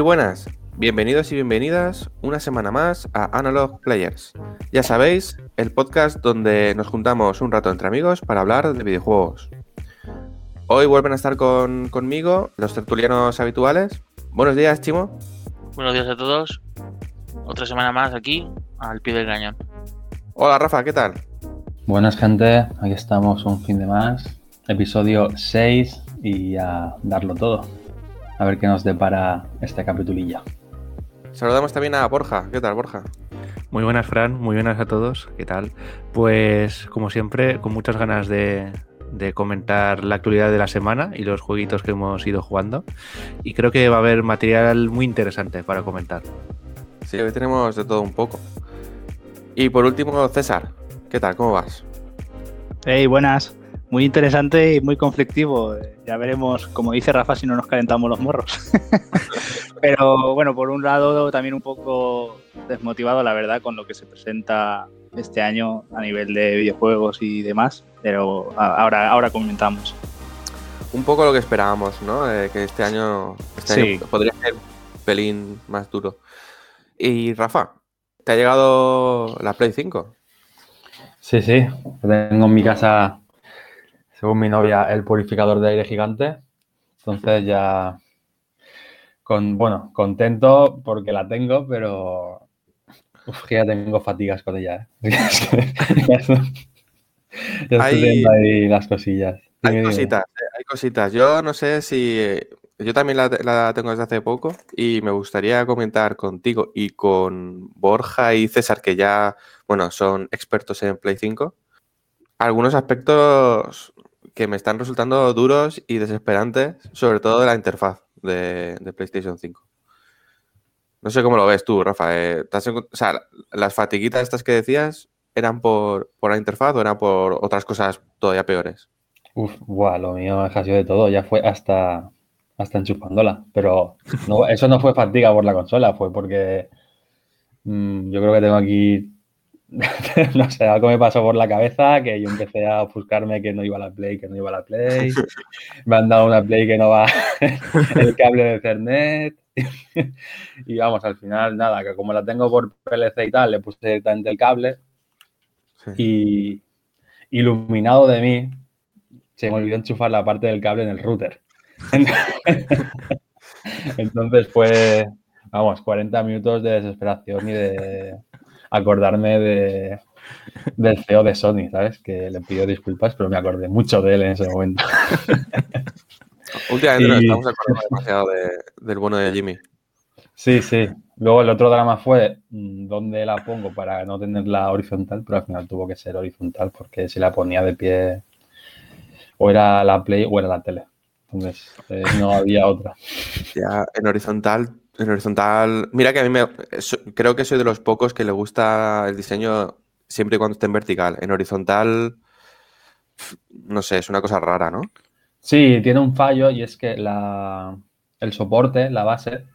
Muy buenas, bienvenidos y bienvenidas una semana más a Analog Players. Ya sabéis, el podcast donde nos juntamos un rato entre amigos para hablar de videojuegos. Hoy vuelven a estar con, conmigo los tertulianos habituales. Buenos días, Chimo. Buenos días a todos. Otra semana más aquí, al pie del cañón. Hola, Rafa, ¿qué tal? Buenas, gente. Aquí estamos un fin de más. Episodio 6 y a darlo todo a ver qué nos depara este capitulilla. Saludamos también a Borja. ¿Qué tal, Borja? Muy buenas, Fran. Muy buenas a todos. ¿Qué tal? Pues, como siempre, con muchas ganas de, comentar la actualidad de la semana y los jueguitos que hemos ido jugando. Y creo que va a haber material muy interesante para comentar. Sí, hoy tenemos de todo un poco. Y por último, César. ¿Qué tal? ¿Cómo vas? Hey, buenas muy interesante y muy conflictivo. Ya veremos, como dice Rafa, si no nos calentamos los morros. Pero bueno, por un lado también un poco desmotivado, la verdad, con lo que se presenta este año a nivel de videojuegos y demás. Pero ahora, ahora comentamos. Un poco lo que esperábamos, ¿no? Eh, que este año, este podría ser un pelín más duro. Y Rafa, ¿te ha llegado la Play 5? Sí, sí. Tengo en mi casa según mi novia, el purificador de aire gigante. Entonces ya, con, bueno, contento porque la tengo, pero uf, ya tengo fatigas con ella. ¿eh? ya estoy viendo ahí las cosillas. Hay cositas, eh, hay cositas. Yo no sé si... Yo también la, la, tengo desde hace poco y me gustaría comentar contigo y con Borja y César, que ya, bueno, son expertos en Play 5, algunos aspectos que me están resultando duros y desesperantes, sobre todo de la interfaz de, PlayStation 5. No sé cómo lo ves tú, Rafa. Eh, o sea, las fatiguitas estas que decías, ¿eran por, la interfaz o eran por otras cosas todavía peores? Uf, buah, lo mío ha sido de todo. Ya fue hasta, hasta enchufándola. Pero eso no fue fatiga por la consola, fue porque mm, yo creo que tengo aquí no sé, algo me pasó por la cabeza que yo empecé a ofuscarme que no iba a la Play, que no iba a la Play. Me han dado una Play que no va el cable de Ethernet. Y vamos, al final, nada, que como la tengo por PLC y tal, le puse directamente el cable. Y iluminado de mí, se me olvidó enchufar la parte del cable en el router. Entonces fue, vamos, 40 minutos de desesperación y de acordarme de, del CEO de Sony, ¿sabes? Que le pidió disculpas, pero me acordé mucho de él en ese momento. Últimamente nos estamos acordando demasiado del bueno de Jimmy. Sí, sí. Luego el otro drama fue mm, dónde la pongo para no tenerla horizontal, pero al final tuvo que ser horizontal porque si la ponía de pie o era la Play o era la tele. Entonces eh, no había otra. Ya, en horizontal en horizontal, mira que a mí me, creo que soy de los pocos que le gusta el diseño siempre y cuando esté en vertical. En horizontal, no sé, es una cosa rara, ¿no? Sí, tiene un fallo y es que la, el soporte, la base,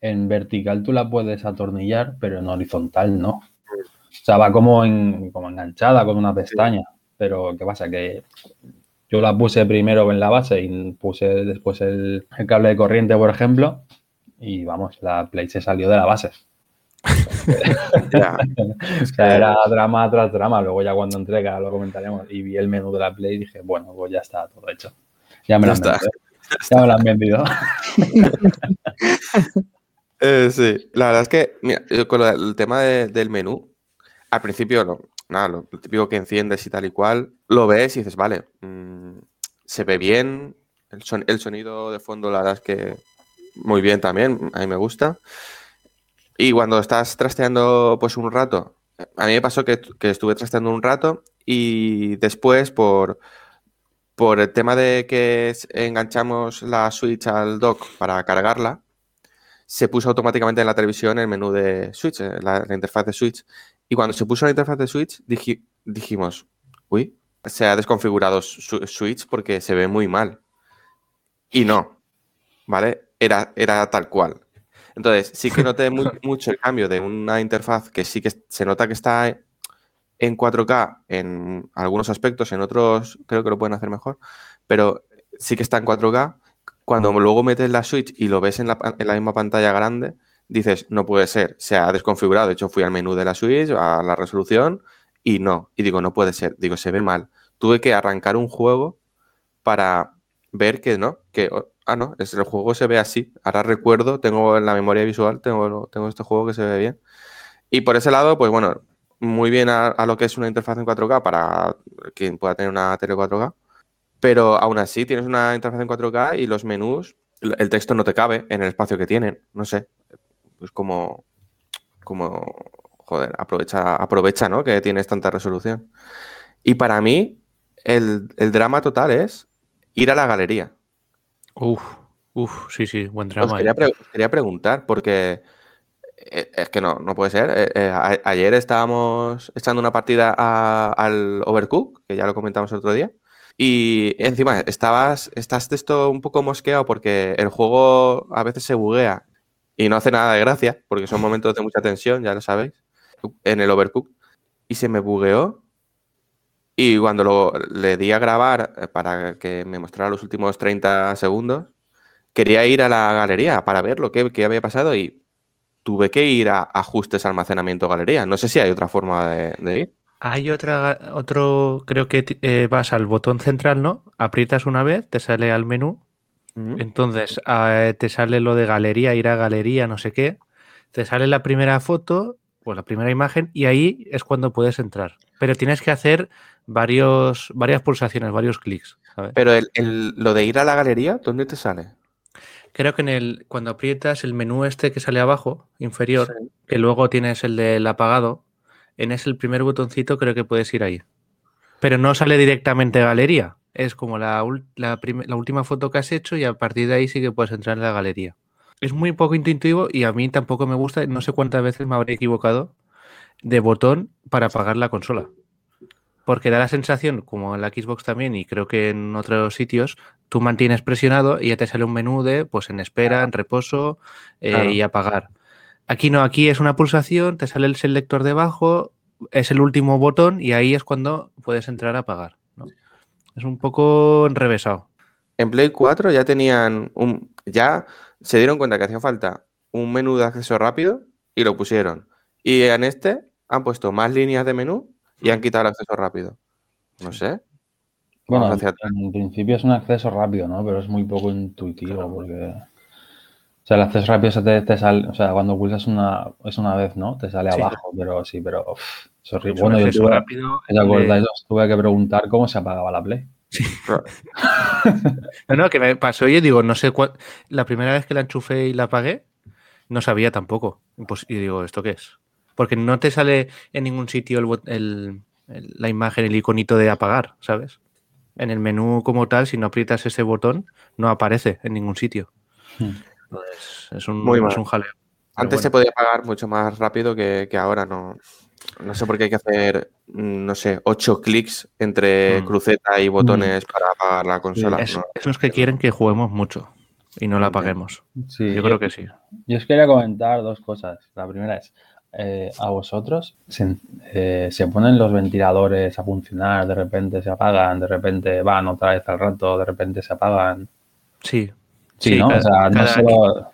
en vertical tú la puedes atornillar, pero en horizontal no. O sea, va como, en, como enganchada con una pestaña. Pero ¿qué pasa? Que yo la puse primero en la base y puse después el cable de corriente, por ejemplo, y vamos, la Play se salió de la base. o sea, era drama tras drama. Luego ya cuando entrega lo comentaremos y vi el menú de la Play dije, bueno, pues ya está todo hecho. Ya me lo han vendido. Ya me lo han vendido. Eh, sí, la verdad es que, mira, con el tema del menú, al principio, nada, lo, típico que enciendes y tal y cual, lo ves y dices, vale, mm, se ve bien, el, el, sonido de fondo, la verdad es que muy bien también, a mí me gusta. Y cuando estás trasteando pues un rato, a mí me pasó que, estuve trasteando un rato y después por, por el tema de que enganchamos la Switch al dock para cargarla, se puso automáticamente en la televisión el menú de Switch, eh, la, interfaz de Switch. Y cuando se puso la interfaz de Switch, diji- dijimos, uy, se ha desconfigurado su- Switch porque se ve muy mal. Y no, ¿vale? Era, era tal cual. Entonces, sí que noté mu- mucho el cambio de una interfaz que sí que se nota que está en 4K en algunos aspectos, en otros creo que lo pueden hacer mejor, pero sí que está en 4K. Cuando luego metes la Switch y lo ves en la, en la misma pantalla grande, dices, no puede ser, se ha desconfigurado. De hecho, fui al menú de la Switch, a la resolución, y no. Y digo, no puede ser. Digo, se ve mal. Tuve que arrancar un juego para ver que no, que, ah, no, es, el juego se ve así. Ahora recuerdo, tengo en la memoria visual, tengo, tengo este juego que se ve bien. Y por ese lado, pues bueno, muy bien a, lo que es una interfaz en 4K para quien pueda tener una tele 4K. Pero aún así tienes una interfaz en 4K y los menús, el texto no te cabe en el espacio que tienen. No sé. Es como. Como. Joder, aprovecha, aprovecha, ¿no? Que tienes tanta resolución. Y para mí, el, el drama total es ir a la galería. Uf, uf, sí, sí, buen Os drama. quería, ¿eh? pre- os quería preguntar, porque eh, es que no, no puede ser. Eh, eh, a- ayer estábamos echando una partida a- al Overcook, que ya lo comentamos el otro día, y encima estabas, estás de esto un poco mosqueado porque el juego a veces se buguea y no hace nada de gracia, porque son momentos de mucha tensión, ya lo sabéis, en el Overcook, y se me bugueó. Y cuando lo, le di a grabar eh, para que me mostrara los últimos 30 segundos, quería ir a la galería para ver lo que, que había pasado y tuve que ir a ajustes, almacenamiento, galería. No sé si hay otra forma de, de ir. Hay otra, otro, creo que eh, vas al botón central, ¿no? Aprietas una vez, te sale al menú, entonces eh, te sale lo de galería, ir a galería, no sé qué, te sale la primera foto, pues la primera imagen, y ahí es cuando puedes entrar. Pero tienes que hacer varios, varias pulsaciones, varios clics. ¿sabes? Pero el- el- lo de ir a la galería, ¿dónde te sale? Creo que en el, cuando aprietas el menú este que sale abajo, inferior, Sí. que luego tienes el del apagado, en ese el primer botoncito creo que puedes ir ahí. Pero no sale directamente galería. Es como la, la, la última foto que has hecho y a partir de ahí sí que puedes entrar en la galería. Es muy poco intuitivo y a mí tampoco me gusta. No sé cuántas veces me habré equivocado de botón para apagar la consola. Porque da la sensación, como en la Xbox también y creo que en otros sitios, tú mantienes presionado y ya te sale un menú de pues en espera, en reposo eh, Claro. y apagar. Aquí no, aquí es una pulsación, te sale el selector debajo, es el último botón y ahí es cuando puedes entrar a apagar. ¿no? Es un poco enrevesado. En Play 4 ya tenían un. Ya se dieron cuenta que hacía falta un menú de acceso rápido y lo pusieron. Y en este han puesto más líneas de menú y han quitado el acceso rápido. No sé. Bueno, hacia en principio es un acceso rápido, ¿no? Pero es muy poco intuitivo porque... O sea, el acceso rápido se te, te sale... O sea, cuando pulsas una... Es una vez, ¿no? Te sale Sí. abajo, pero sí, pero... uf, es horrible. Bueno, yo tuve... rápido ¿Os acordáis? de- Os tuve que preguntar cómo se apagaba la Play. No, no, que me pasó y digo, no sé cuál. La primera vez que la enchufé y la apagué, no sabía tampoco. Pues, y digo, ¿esto qué es? Porque no te sale en ningún sitio el, bot- el- el- la imagen, el iconito de apagar, ¿sabes? En el menú como tal, si no aprietas ese botón, no aparece en ningún sitio. Hmm. Entonces, es un, Muy es un jaleo. Antes se podía pagar mucho más rápido que, que ahora. No, no sé por qué hay que hacer, mm, no sé, ocho clics entre Mm. cruceta y botones para apagar la consola. Es- no. esos que quieren que juguemos mucho y no la apaguemos. Sí, Yo creo que sí. Yo os quería comentar dos cosas. La primera es, eh, a vosotros se, eh, se ponen los ventiladores a funcionar, de repente se apagan, de repente van otra vez al rato, de repente se apagan. Sí. Sí, ¿no? cada- o sea, no cada- solo...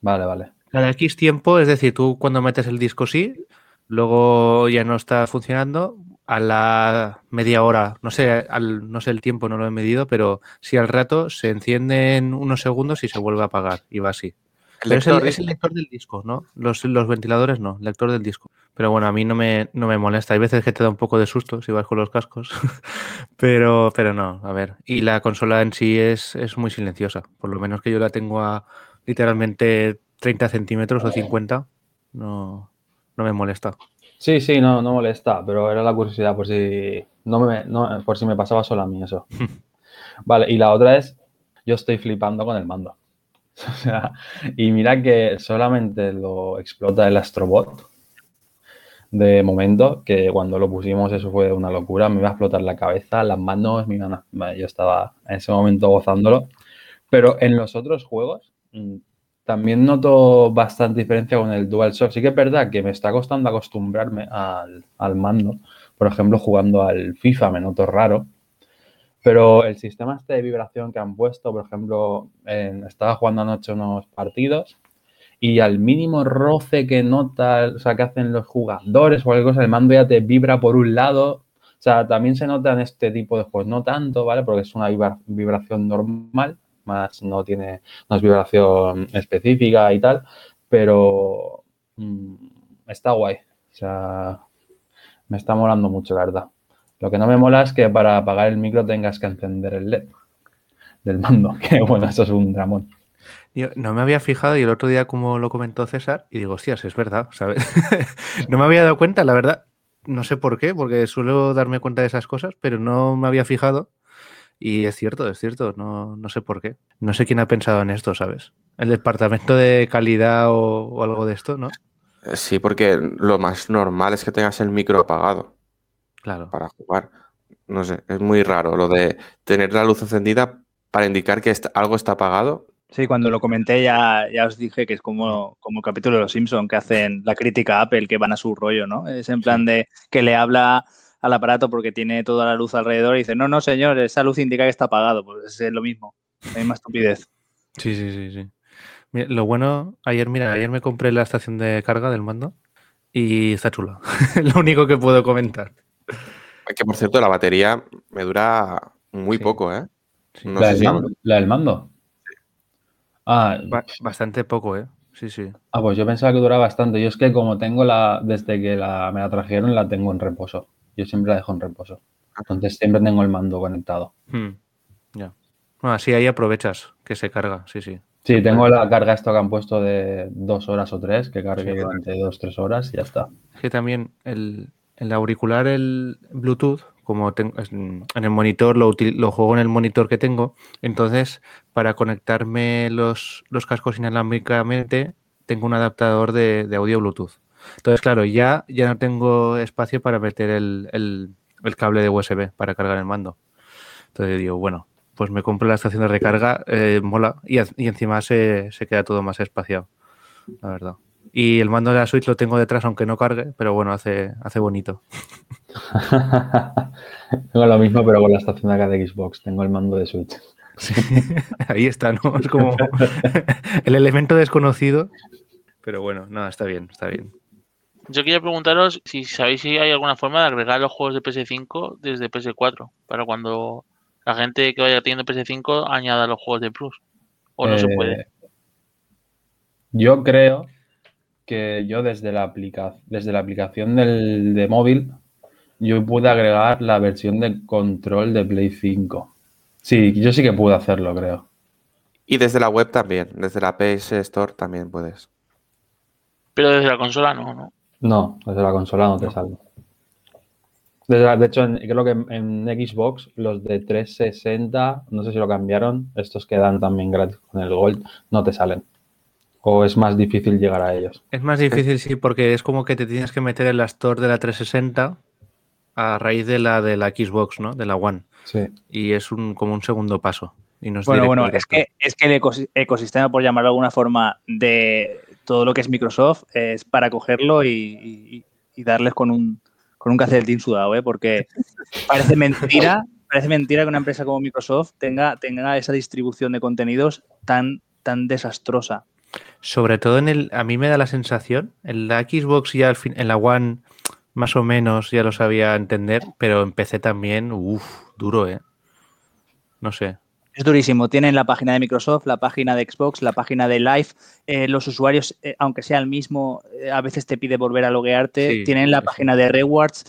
Vale, vale. Cada X tiempo, es decir, tú cuando metes el disco sí, luego ya no está funcionando, a la media hora, no sé, al, no sé el tiempo, no lo he medido, pero sí al rato se enciende en unos segundos y se vuelve a apagar y va así. Pero es el, lector es el lector del disco, ¿no? Los, los ventiladores no, el lector del disco. Pero bueno, a mí no me, no me molesta. Hay veces que te da un poco de susto si vas con los cascos. pero, pero no, a ver. Y la consola en sí es, es muy silenciosa. Por lo menos que yo la tengo a literalmente 30 centímetros o 50. No, no me molesta. Sí, sí, no, no molesta, pero era la curiosidad por si No me, no, por si me pasaba solo a mí eso. vale, y la otra es, yo estoy flipando con el mando. O sea, y mira que solamente lo explota el Astrobot de momento, que cuando lo pusimos eso fue una locura, me iba a explotar la cabeza, las manos, mi yo estaba en ese momento gozándolo. Pero en los otros juegos mm, también noto bastante diferencia con el DualShock. Sí que es verdad que me está costando acostumbrarme al, al mando. Por ejemplo, jugando al FIFA me noto raro. Pero el sistema este de vibración que han puesto, por ejemplo, estaba jugando anoche unos partidos y al mínimo roce que nota, o sea, que hacen los jugadores o cualquier cosa, el mando ya te vibra por un lado. O sea, también se nota en este tipo de juegos, no tanto, ¿vale? Porque es una vibración normal, más no tiene, no es vibración específica y tal, pero mm, está guay. O sea, me está molando mucho, la verdad. Lo que no me mola es que para apagar el micro tengas que encender el LED del mando, que bueno, eso es un dramón. Yo no me había fijado y el otro día como lo comentó César y digo, hostias, es verdad, ¿sabes? no me había dado cuenta, la verdad, no sé por qué, porque suelo darme cuenta de esas cosas, pero no me había fijado y es cierto, es cierto, no, no sé por qué. No sé quién ha pensado en esto, ¿sabes? El departamento de calidad o, algo de esto, ¿no? Eh, sí, porque lo más normal es que tengas el micro apagado. Claro. Para jugar. No sé, es muy raro lo de tener la luz encendida para indicar que algo está apagado. Sí, cuando lo comenté ya, ya os dije que es como, como el capítulo de Los Simpson que hacen la crítica a Apple, que van a su rollo, ¿no? Es en plan de que le habla al aparato porque tiene toda la luz alrededor y dice, no, no, señor, esa luz indica que está apagado. Pues es lo mismo, la misma estupidez. Sí, sí, sí, sí. lo bueno, ayer, mira, ayer me compré la estación de carga del mando y está chulo. lo único que puedo comentar. Que por cierto, la batería me dura muy poco, ¿eh? ¿La, del mando? Ah, bastante poco, ¿eh? Sí, sí. Ah, pues yo pensaba que dura bastante. Yo es que como tengo la, desde que la, me la trajeron, la tengo en reposo. Yo siempre la dejo en reposo. Entonces siempre tengo el mando conectado. Hmm, ya. Bueno, así ahí aprovechas que se carga, sí, sí. Sí, tengo la carga esto que han puesto de dos horas o tres, que cargue durante dos, tres horas y ya está. Es que también el, el auricular, el Bluetooth, como tengo, en el monitor, lo, lo, juego en el monitor que tengo, entonces para conectarme los, los cascos inalámbricamente tengo un adaptador de, audio Bluetooth. Entonces, claro, ya, ya no tengo espacio para meter el, el, cable de USB para cargar el mando. Entonces digo, bueno, pues me compro la estación de recarga, eh, mola, y, y encima se, se, queda todo más espaciado, la verdad. Y el mando de la Switch lo tengo detrás, aunque no cargue, pero bueno, hace, hace bonito. tengo lo mismo, pero con la estación de acá de Xbox. Tengo el mando de Switch. ahí está, ¿no? Es como el elemento desconocido. Pero bueno, nada, está bien, está bien. Yo quería preguntaros si sabéis si hay alguna forma de agregar los juegos de PS5 desde PS4 para cuando la gente que vaya teniendo PS5 añada los juegos de Plus. ¿O no se puede? Eh, yo creo que yo desde la, aplica desde la aplicación del, de móvil, yo pude agregar la versión de control de Play 5. Sí, yo sí que pude hacerlo, creo. Y desde la web también, desde la PS Store también puedes. Pero desde la consola no, ¿no? No, desde la consola no te sale. de hecho, creo que en, en, Xbox los de 360, no sé si lo cambiaron, estos que dan también gratis con el Gold, no te salen. ¿O es más difícil llegar a ellos? Es más difícil, sí, porque es como que te tienes que meter en la store de la 360 a raíz de la de la Xbox, ¿no? De la One. Sí. Y es un, como un segundo paso. Y bueno, bueno, es que, es que el ecosistema, por llamarlo de alguna forma, de todo lo que es Microsoft es para cogerlo y, darles con un, con un caceretín sudado, ¿eh? Porque parece mentira, parece mentira que una empresa como Microsoft tenga, tenga esa distribución de contenidos tan, tan desastrosa. Sobre todo en el, a mí me da la sensación, en la Xbox ya al fin, en la One más o menos ya lo sabía entender, pero en PC también, uff, duro, ¿eh? No sé. Es durísimo. Tienen la página de Microsoft, la página de Xbox, la página de Live. Eh, los usuarios, eh, aunque sea el mismo, eh, a veces te pide volver a loguearte. Tienen la página de Rewards.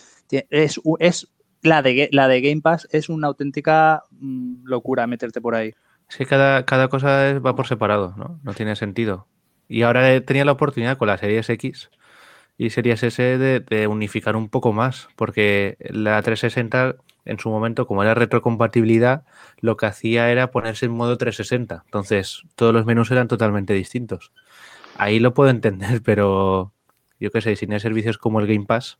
Es, es la, de, la de Game Pass. Es una auténtica mm, locura meterte por ahí. Es que cada, cada cosa va por separado, ¿no? No tiene sentido. Y ahora tenido la oportunidad con la Series X y Series S de, de, unificar un poco más, porque la 360 en su momento, como era retrocompatibilidad, lo que hacía era ponerse en modo 360. Entonces, todos los menús eran totalmente distintos. Ahí lo puedo entender, pero yo qué sé, si no servicios como el Game Pass,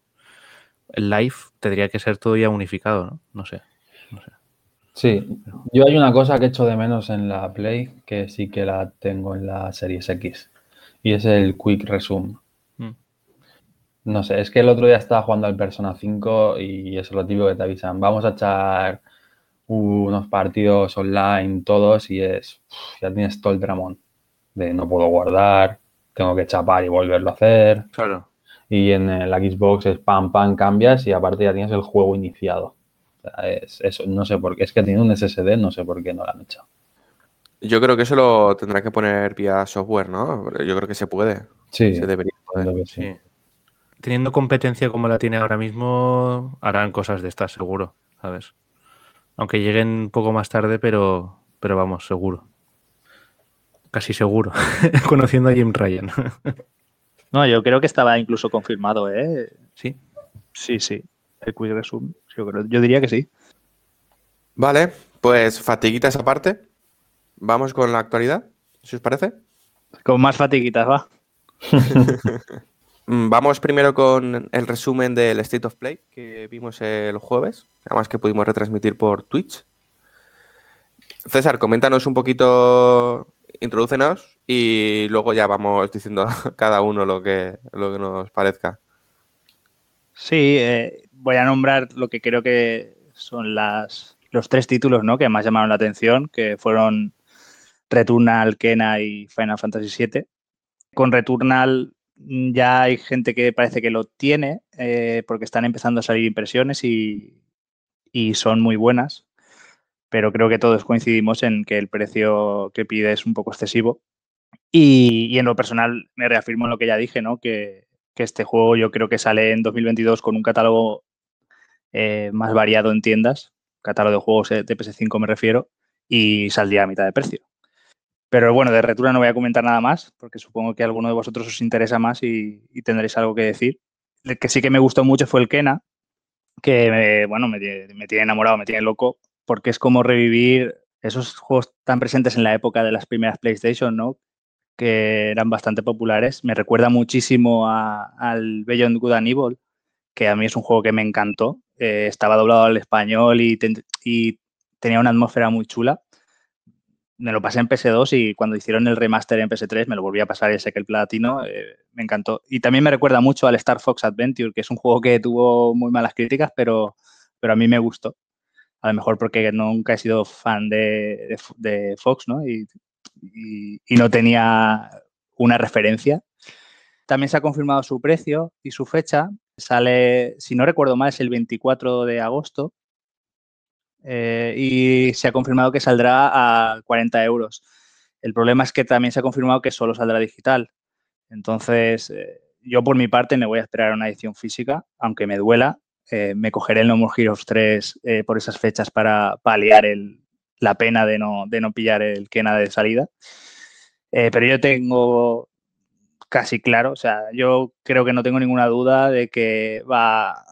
el Live tendría que ser todo ya unificado, ¿no? No sé. No sé. Sí, yo hay una cosa que echo de menos en la Play que sí que la tengo en la Series X y es el Quick Resume. No sé, es que el otro día estaba jugando al Persona 5 y eso es lo típico que te avisan. Vamos a echar unos partidos online todos y es, ya tienes todo el dramón de no puedo guardar, tengo que chapar y volverlo a hacer. Claro. Y en la Xbox es pam, pam, cambias y aparte ya tienes el juego iniciado. es eso, no sé por qué. Es que tiene un SSD, no sé por qué no lo han hecho. Yo creo que eso lo tendrá que poner vía software, ¿no? Yo creo que se puede. Sí. Se debería poder. Sí. Teniendo competencia como la tiene ahora mismo, harán cosas de estas, seguro, ¿sabes? Aunque lleguen un poco más tarde, pero, pero vamos, seguro. Casi seguro, conociendo a Jim Ryan. no, yo creo que estaba incluso confirmado, ¿eh? Sí. Sí, sí. El Quick Resume, yo, creo, yo diría que sí. Vale, pues fatiguitas aparte. Vamos con la actualidad, si os parece. Con más fatiguitas, va. Mm, vamos primero con el resumen del State of Play que vimos el jueves, además que pudimos retransmitir por Twitch. César, coméntanos un poquito, introdúcenos y luego ya vamos diciendo cada uno lo que, lo que nos parezca. Sí, eh, voy a nombrar lo que creo que son las, los tres títulos ¿no? que más llamaron la atención, que fueron Returnal, Kena y Final Fantasy VII. Con Returnal ya hay gente que parece que lo tiene eh, porque están empezando a salir impresiones y, y, son muy buenas, pero creo que todos coincidimos en que el precio que pide es un poco excesivo. Y, en lo personal me reafirmo en lo que ya dije, ¿no? que, que, este juego yo creo que sale en 2022 con un catálogo eh, más variado en tiendas, catálogo de juegos de PS5 me refiero, y saldría a mitad de precio. Pero bueno, de Retura no voy a comentar nada más, porque supongo que a alguno de vosotros os interesa más y, tendréis algo que decir. El que sí que me gustó mucho fue el Kena, que me, bueno, me, me, tiene enamorado, me tiene loco, porque es como revivir esos juegos tan presentes en la época de las primeras PlayStation, ¿no? Que eran bastante populares. Me recuerda muchísimo a, al Beyond Good and Evil, que a mí es un juego que me encantó. Eh, estaba doblado al español y, y tenía una atmósfera muy chula me lo pasé en PS2 y cuando hicieron el remaster en PS3 me lo volví a pasar sé que el platino eh, me encantó. Y también me recuerda mucho al Star Fox Adventure, que es un juego que tuvo muy malas críticas, pero, pero a mí me gustó. A lo mejor porque nunca he sido fan de, de, de Fox, ¿no? Y, y, y, no tenía una referencia. También se ha confirmado su precio y su fecha. Sale, si no recuerdo mal, es el 24 de agosto eh, y se ha confirmado que saldrá a 40 euros. El problema es que también se ha confirmado que solo saldrá digital. Entonces, eh, yo por mi parte me voy a esperar a una edición física, aunque me duela. Eh, me cogeré el No More Heroes 3 eh, por esas fechas para paliar la pena de no, de no pillar el Kena de salida. pero yo tengo casi claro, o sea, yo creo que no tengo ninguna duda de que va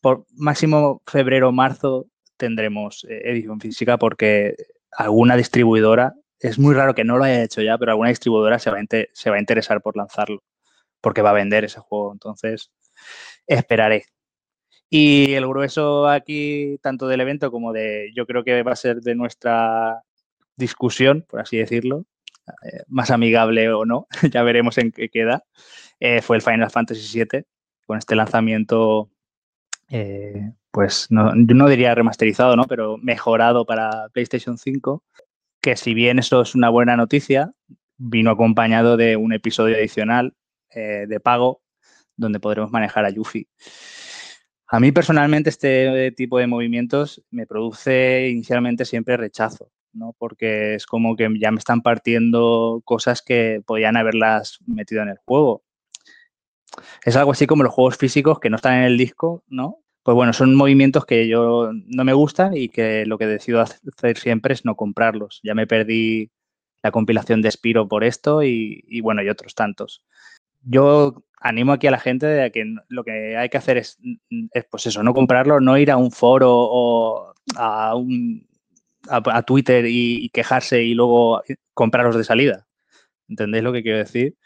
por máximo febrero o marzo tendremos eh, edición física porque alguna distribuidora, es muy raro que no lo haya hecho ya, pero alguna distribuidora se va, a se va a interesar por lanzarlo, porque va a vender ese juego. Entonces, esperaré. Y el grueso aquí, tanto del evento como de, yo creo que va a ser de nuestra discusión, por así decirlo, eh, más amigable o no, ya veremos en qué queda, eh, fue el Final Fantasy VII, con este lanzamiento pues no, yo no diría remasterizado, ¿no? Pero mejorado para PlayStation 5, que si bien eso es una buena noticia, vino acompañado de un episodio adicional eh, de pago donde podremos manejar a Yuffie. A mí personalmente este tipo de movimientos me produce inicialmente siempre rechazo, ¿no? Porque es como que ya me están partiendo cosas que podían haberlas metido en el juego. Es algo así como los juegos físicos que no están en el disco, ¿no? Pues bueno, son movimientos que yo no me gustan y que lo que decido hacer siempre es no comprarlos. Ya me perdí la compilación de Spiro por esto y, y bueno, y otros tantos. yo animo aquí a la gente de que lo que hay que hacer es, es pues eso, no comprarlo, no ir a un foro o a a, Twitter y, quejarse y luego comprarlos de salida. ¿Entendéis lo que quiero decir?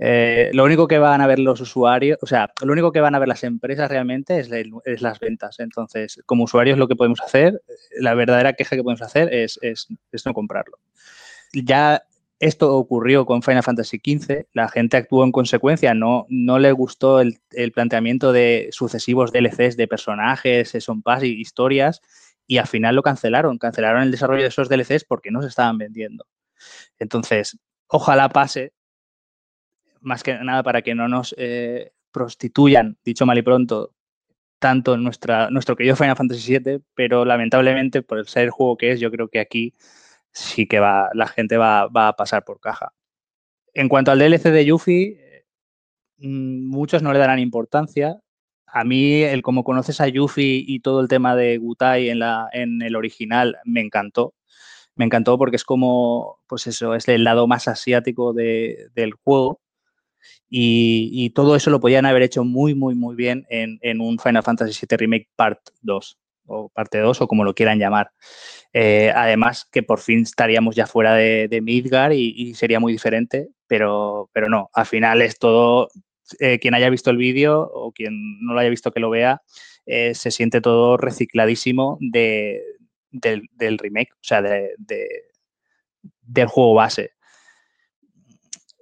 Eh, lo único que van a ver los usuarios, o sea, lo único que van a ver las empresas realmente es, las ventas. Entonces, como usuarios, lo que podemos hacer, la verdadera queja que podemos hacer es, no comprarlo. Ya esto ocurrió con Final Fantasy XV, la gente actuó en consecuencia, no, no le gustó el, planteamiento de sucesivos DLCs de personajes, son Pass y historias, y al final lo cancelaron, cancelaron el desarrollo de esos DLCs porque no se estaban vendiendo. Entonces, ojalá pase, más que nada para que no nos eh, prostituyan, dicho mal y pronto, tanto en nuestra, nuestro querido Final Fantasy VII, pero lamentablemente, por ser el juego que es, yo creo que aquí sí que va, la gente va, va a pasar por caja. En cuanto al DLC de Yuffie, mm, muchos no le darán importancia a mí, el como conoces a Yuffie y todo el tema de Gutai en, la, en el original me encantó. Me encantó porque es como, pues eso, es el lado más asiático del juego. Y, todo eso lo podían haber hecho muy, muy, muy bien en, un Final Fantasy VII Remake Part 2 o parte 2 o como lo quieran llamar. Eh, además que por fin estaríamos ya fuera de, Midgar y, sería muy diferente, pero, pero no, al final es todo eh, quien haya visto el vídeo o quien no lo haya visto que lo vea, eh, se siente todo recicladísimo de, del, remake, o sea, de, del juego base.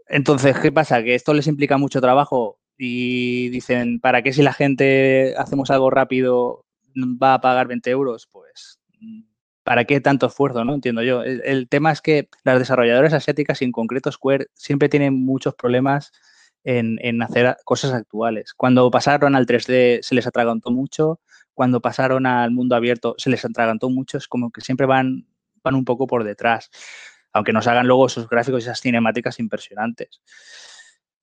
Entonces, ¿qué pasa? Que esto les implica mucho trabajo y dicen, ¿para qué si la gente hacemos algo rápido va a pagar 20 euros? Pues, ¿para qué tanto esfuerzo? No entiendo yo. El, tema es que las desarrolladoras asiáticas, y en concreto Square, siempre tienen muchos problemas en, hacer cosas actuales. Cuando pasaron al 3D se les atragantó mucho, cuando pasaron al mundo abierto se les atragantó mucho, es como que siempre van, van un poco por detrás, aunque nos hagan luego esos gráficos y esas cinemáticas impresionantes.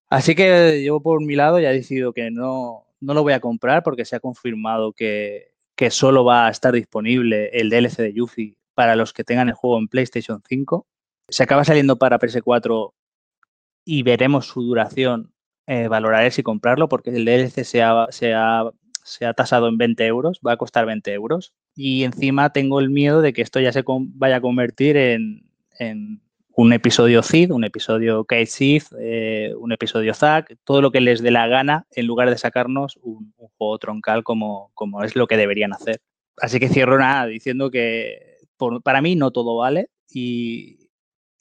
Así que yo por mi lado ya he decidido que no, no lo voy a comprar porque se ha confirmado que, que solo va a estar disponible el DLC de Yuffie para los que tengan el juego en PlayStation 5. Se acaba saliendo para PS4 y veremos su duración eh, valoraré si comprarlo porque el DLC se ha, se, ha, se ha, tasado en 20 euros, va a costar 20 euros. Y encima tengo el miedo de que esto ya se vaya a convertir en, en un episodio Cid, un episodio Kate Sith, eh, un episodio Zack, todo lo que les dé la gana en lugar de sacarnos un, juego troncal como, como, es lo que deberían hacer. Así que cierro nada diciendo que para mí no todo vale y,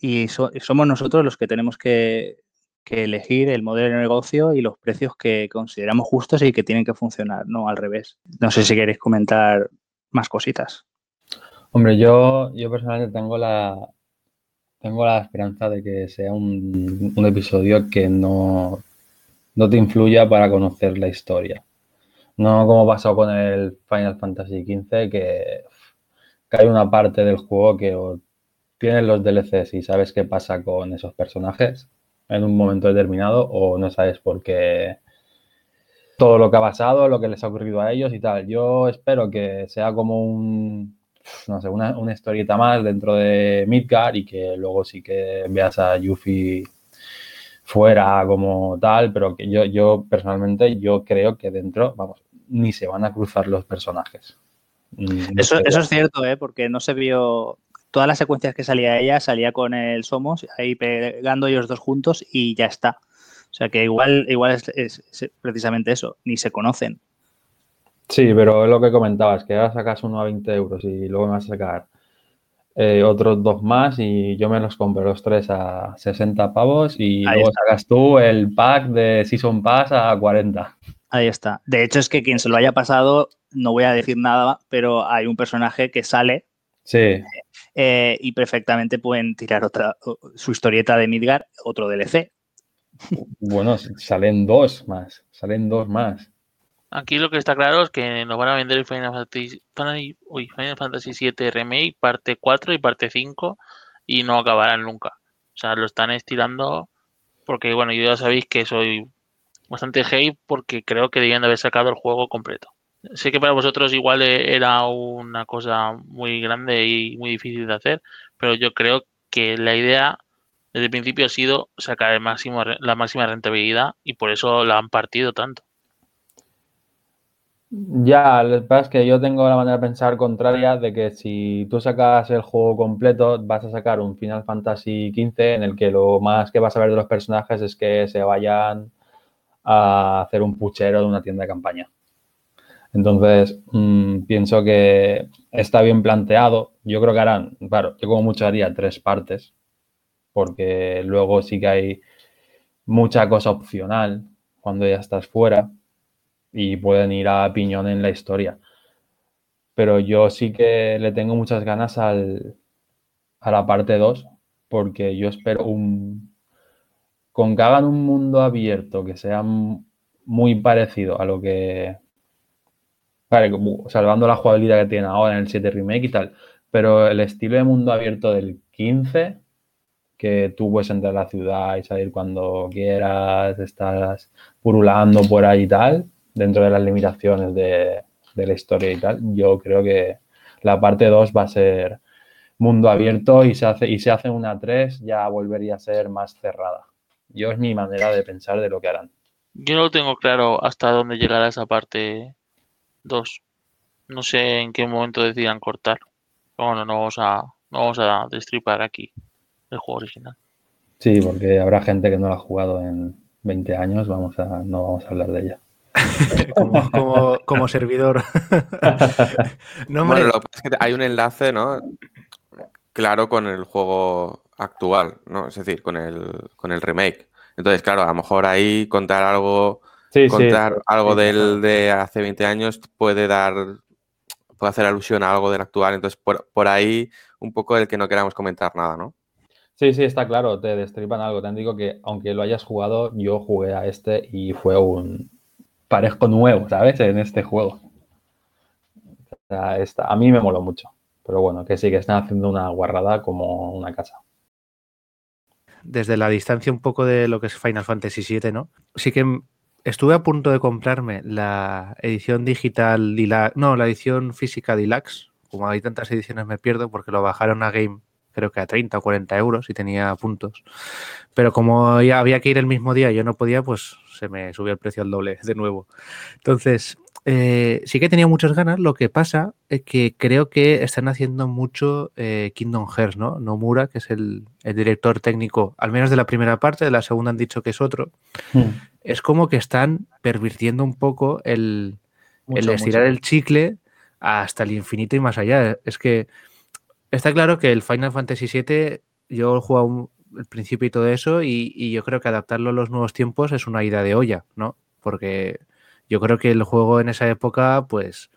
y somos nosotros los que tenemos que, que elegir el modelo de negocio y los precios que consideramos justos y que tienen que funcionar, no al revés. No sé si queréis comentar más cositas. Hombre, yo, yo personalmente tengo la, tengo la esperanza de que sea un, episodio que no, no te influya para conocer la historia. No como pasó con el Final Fantasy XV, que, que hay una parte del juego que tienes los DLCs y sabes qué pasa con esos personajes en un momento determinado o no sabes por qué todo lo que ha pasado, lo que les ha ocurrido a ellos y tal. Yo espero que sea como un, no sé, una, una historieta más dentro de Midgar y que luego sí que veas a Yuffie fuera como tal, pero que yo, yo personalmente yo creo que dentro, vamos, ni se van a cruzar los personajes. Mm, eso, eso es cierto, ¿eh? porque no se vio, todas las secuencias que salía ella salía con el Somos, ahí pegando ellos dos juntos y ya está. O sea que igual, igual es, precisamente eso, ni se conocen. Sí, pero es lo que comentabas, que ahora sacas uno a 20 euros y luego me vas a sacar eh, otros dos más y yo me los compro los tres a 60 pavos y luego sacas tú el pack de Season Pass a 40. Ahí está. De hecho es que quien se lo haya pasado, no voy a decir nada, pero hay un personaje que sale Sí. Eh, y perfectamente pueden tirar otra su historieta de Midgar, otro DLC. Bueno, salen dos más, salen dos más. Aquí lo que está claro es que nos van a vender el Final Fantasy, Final Fantasy VII Remake, parte 4 y parte 5, y no acabarán nunca. O sea, lo están estirando porque, bueno, yo ya sabéis que soy bastante hate porque creo que debían de haber sacado el juego completo. Sé que para vosotros igual e, era una cosa muy grande y muy difícil de hacer, pero yo creo que la idea desde el principio ha sido sacar el máximo, la máxima rentabilidad y por eso la han partido tanto. Ya, lo que pasa es que yo tengo la manera de pensar contraria de que si tú sacas el juego completo, vas a sacar un Final Fantasy XV en el que lo más que vas a ver de los personajes es que se vayan a hacer un puchero de una tienda de campaña. Entonces, mmm, pienso que está bien planteado. Yo creo que harán, claro, yo como mucho haría tres partes, porque luego sí que hay mucha cosa opcional cuando ya estás fuera y pueden ir a piñón en la historia. Pero yo sí que le tengo muchas ganas al, a la parte 2 porque yo espero un... Con que hagan un mundo abierto que sea muy parecido a lo que... Vale, salvando la jugabilidad que tiene ahora en el 7 Remake y tal, pero el estilo de mundo abierto del 15, que tú puedes entrar a la ciudad y salir cuando quieras, estás purulando por ahí y tal, dentro de las limitaciones de, de la historia y tal, yo creo que la parte 2 va a ser mundo abierto y se hace, y se hace una 3 ya volvería a ser más cerrada. Yo es mi manera de pensar de lo que harán. Yo no tengo claro hasta dónde llegará esa parte 2. No sé en qué momento decidan cortar. Bueno, no vamos a, no vamos a destripar aquí el juego original. Sí, porque habrá gente que no lo ha jugado en 20 años, vamos a, no vamos a hablar de ella. como, como, como, servidor. no, bueno, lo que pasa es que hay un enlace, ¿no? Claro, con el juego actual, ¿no? Es decir, con el, con el remake. Entonces, claro, a lo mejor ahí contar algo, sí, contar sí, algo sí, del, de hace 20 años puede dar, puede hacer alusión a algo del actual. Entonces, por, por ahí, un poco el que no queramos comentar nada, ¿no? Sí, sí, está claro, te destripan algo. Te digo que aunque lo hayas jugado, yo jugué a este y fue un, parezco nuevo, ¿sabes? En este juego. A mí me moló mucho. Pero bueno, que sí, que están haciendo una guarrada como una casa. Desde la distancia un poco de lo que es Final Fantasy VII, ¿no? Sí que estuve a punto de comprarme la edición digital, no, la edición física Deluxe. Como hay tantas ediciones me pierdo porque lo bajaron a Game creo que a 30 o 40 euros y tenía puntos. Pero como ya había que ir el mismo día y yo no podía, pues se me subió el precio al doble de nuevo. Entonces, eh, sí que tenía muchas ganas. Lo que pasa es que creo que están haciendo mucho eh, Kingdom Hearts, ¿no? Nomura, que es el, el, director técnico, al menos de la primera parte, de la segunda han dicho que es otro. Mm. Es como que están pervirtiendo un poco el, mucho, el estirar mucho. el chicle hasta el infinito y más allá. Es que Está claro que el Final Fantasy VII, yo he jugado el principio y todo eso, y, yo creo que adaptarlo a los nuevos tiempos es una idea de olla, ¿no? Porque yo creo que el juego en esa época, pues,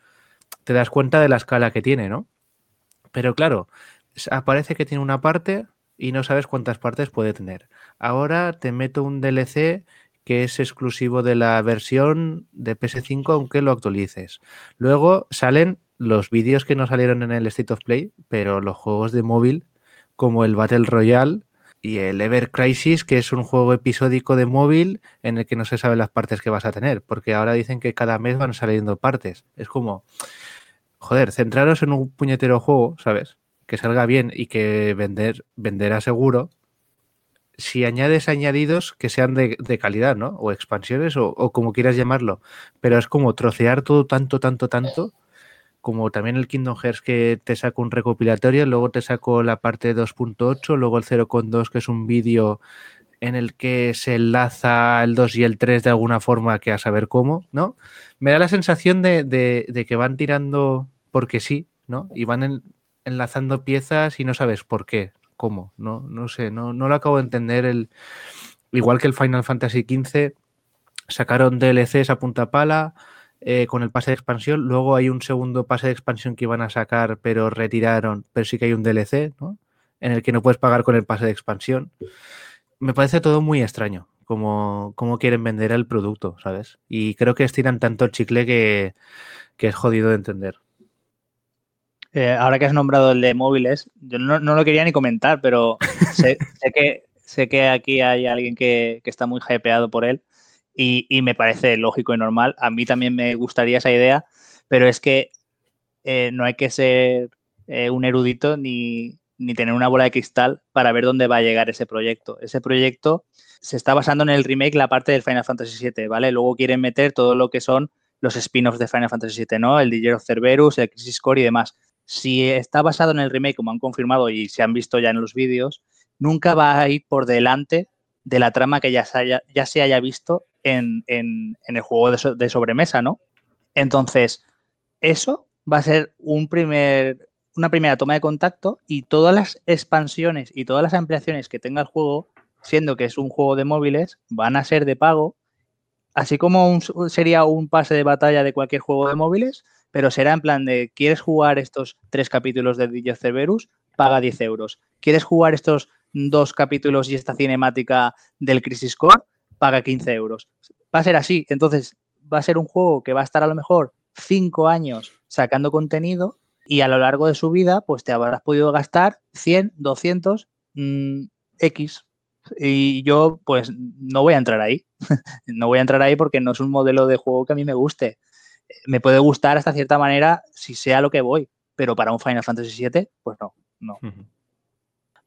te das cuenta de la escala que tiene, ¿no? Pero claro, aparece que tiene una parte y no sabes cuántas partes puede tener. Ahora te meto un DLC que es exclusivo de la versión de PS5 aunque lo actualices. Luego salen los vídeos que no salieron en el State of Play, pero los juegos de móvil como el Battle Royale y el Ever Crisis, que es un juego episódico de móvil en el que no se sabe las partes que vas a tener, porque ahora dicen que cada mes van saliendo partes. Es como, joder, centraros en un puñetero juego, ¿sabes? Que salga bien y que vender, venderá seguro. Si añades añadidos que sean de, de calidad, ¿no? O expansiones o, o como quieras llamarlo. Pero es como trocear todo tanto, tanto, tanto como también el Kingdom Hearts que te saco un recopilatorio, luego te saco la parte 2.8, luego el 0.2 que es un vídeo en el que se enlaza el 2 y el 3 de alguna forma que a saber cómo, ¿no? Me da la sensación de, de, que van tirando porque sí, ¿no? Y van en, enlazando piezas y no sabes por qué, cómo, no, no sé, no, no lo acabo de entender. El, igual que el Final Fantasy XV, sacaron DLCs a punta pala, eh, con el pase de expansión. Luego hay un segundo pase de expansión que iban a sacar, pero retiraron, pero sí que hay un DLC, ¿no? En el que no puedes pagar con el pase de expansión. Me parece todo muy extraño, como, como quieren vender el producto, ¿sabes? Y creo que estiran tanto el chicle que, que es jodido de entender. Eh, ahora que has nombrado el de móviles, yo no, no lo quería ni comentar, pero sé, sé, que, sé que aquí hay alguien que, que está muy hypeado por él. Y, me parece lógico y normal. A mí también me gustaría esa idea, pero es que eh, no hay que ser eh, un erudito ni, ni tener una bola de cristal para ver dónde va a llegar ese proyecto. Ese proyecto se está basando en el remake la parte del Final Fantasy VII, ¿vale? Luego quieren meter todo lo que son los spin-offs de Final Fantasy VII, ¿no? El DJ of Cerberus, el Crisis Core y demás. Si está basado en el remake, como han confirmado y se han visto ya en los vídeos, nunca va a ir por delante de la trama que ya se haya, ya se haya visto en, el juego de, de, sobremesa, ¿no? Entonces, eso va a ser un primer, una primera toma de contacto y todas las expansiones y todas las ampliaciones que tenga el juego, siendo que es un juego de móviles, van a ser de pago, así como sería un pase de batalla de cualquier juego de móviles, pero será en plan de, ¿quieres jugar estos tres capítulos de DJ Cerberus? Paga 10 euros. ¿Quieres jugar estos dos capítulos y esta cinemática del Crisis Core? Paga 15 euros. Va a ser así. Entonces, va a ser un juego que va a estar a lo mejor cinco años sacando contenido y a lo largo de su vida, pues te habrás podido gastar 100, 200 X. Y yo, pues, no voy a entrar ahí. no voy a entrar ahí porque no es un modelo de juego que a mí me guste. Me puede gustar hasta cierta manera si sea lo que voy, pero para un Final Fantasy VII, pues no, no.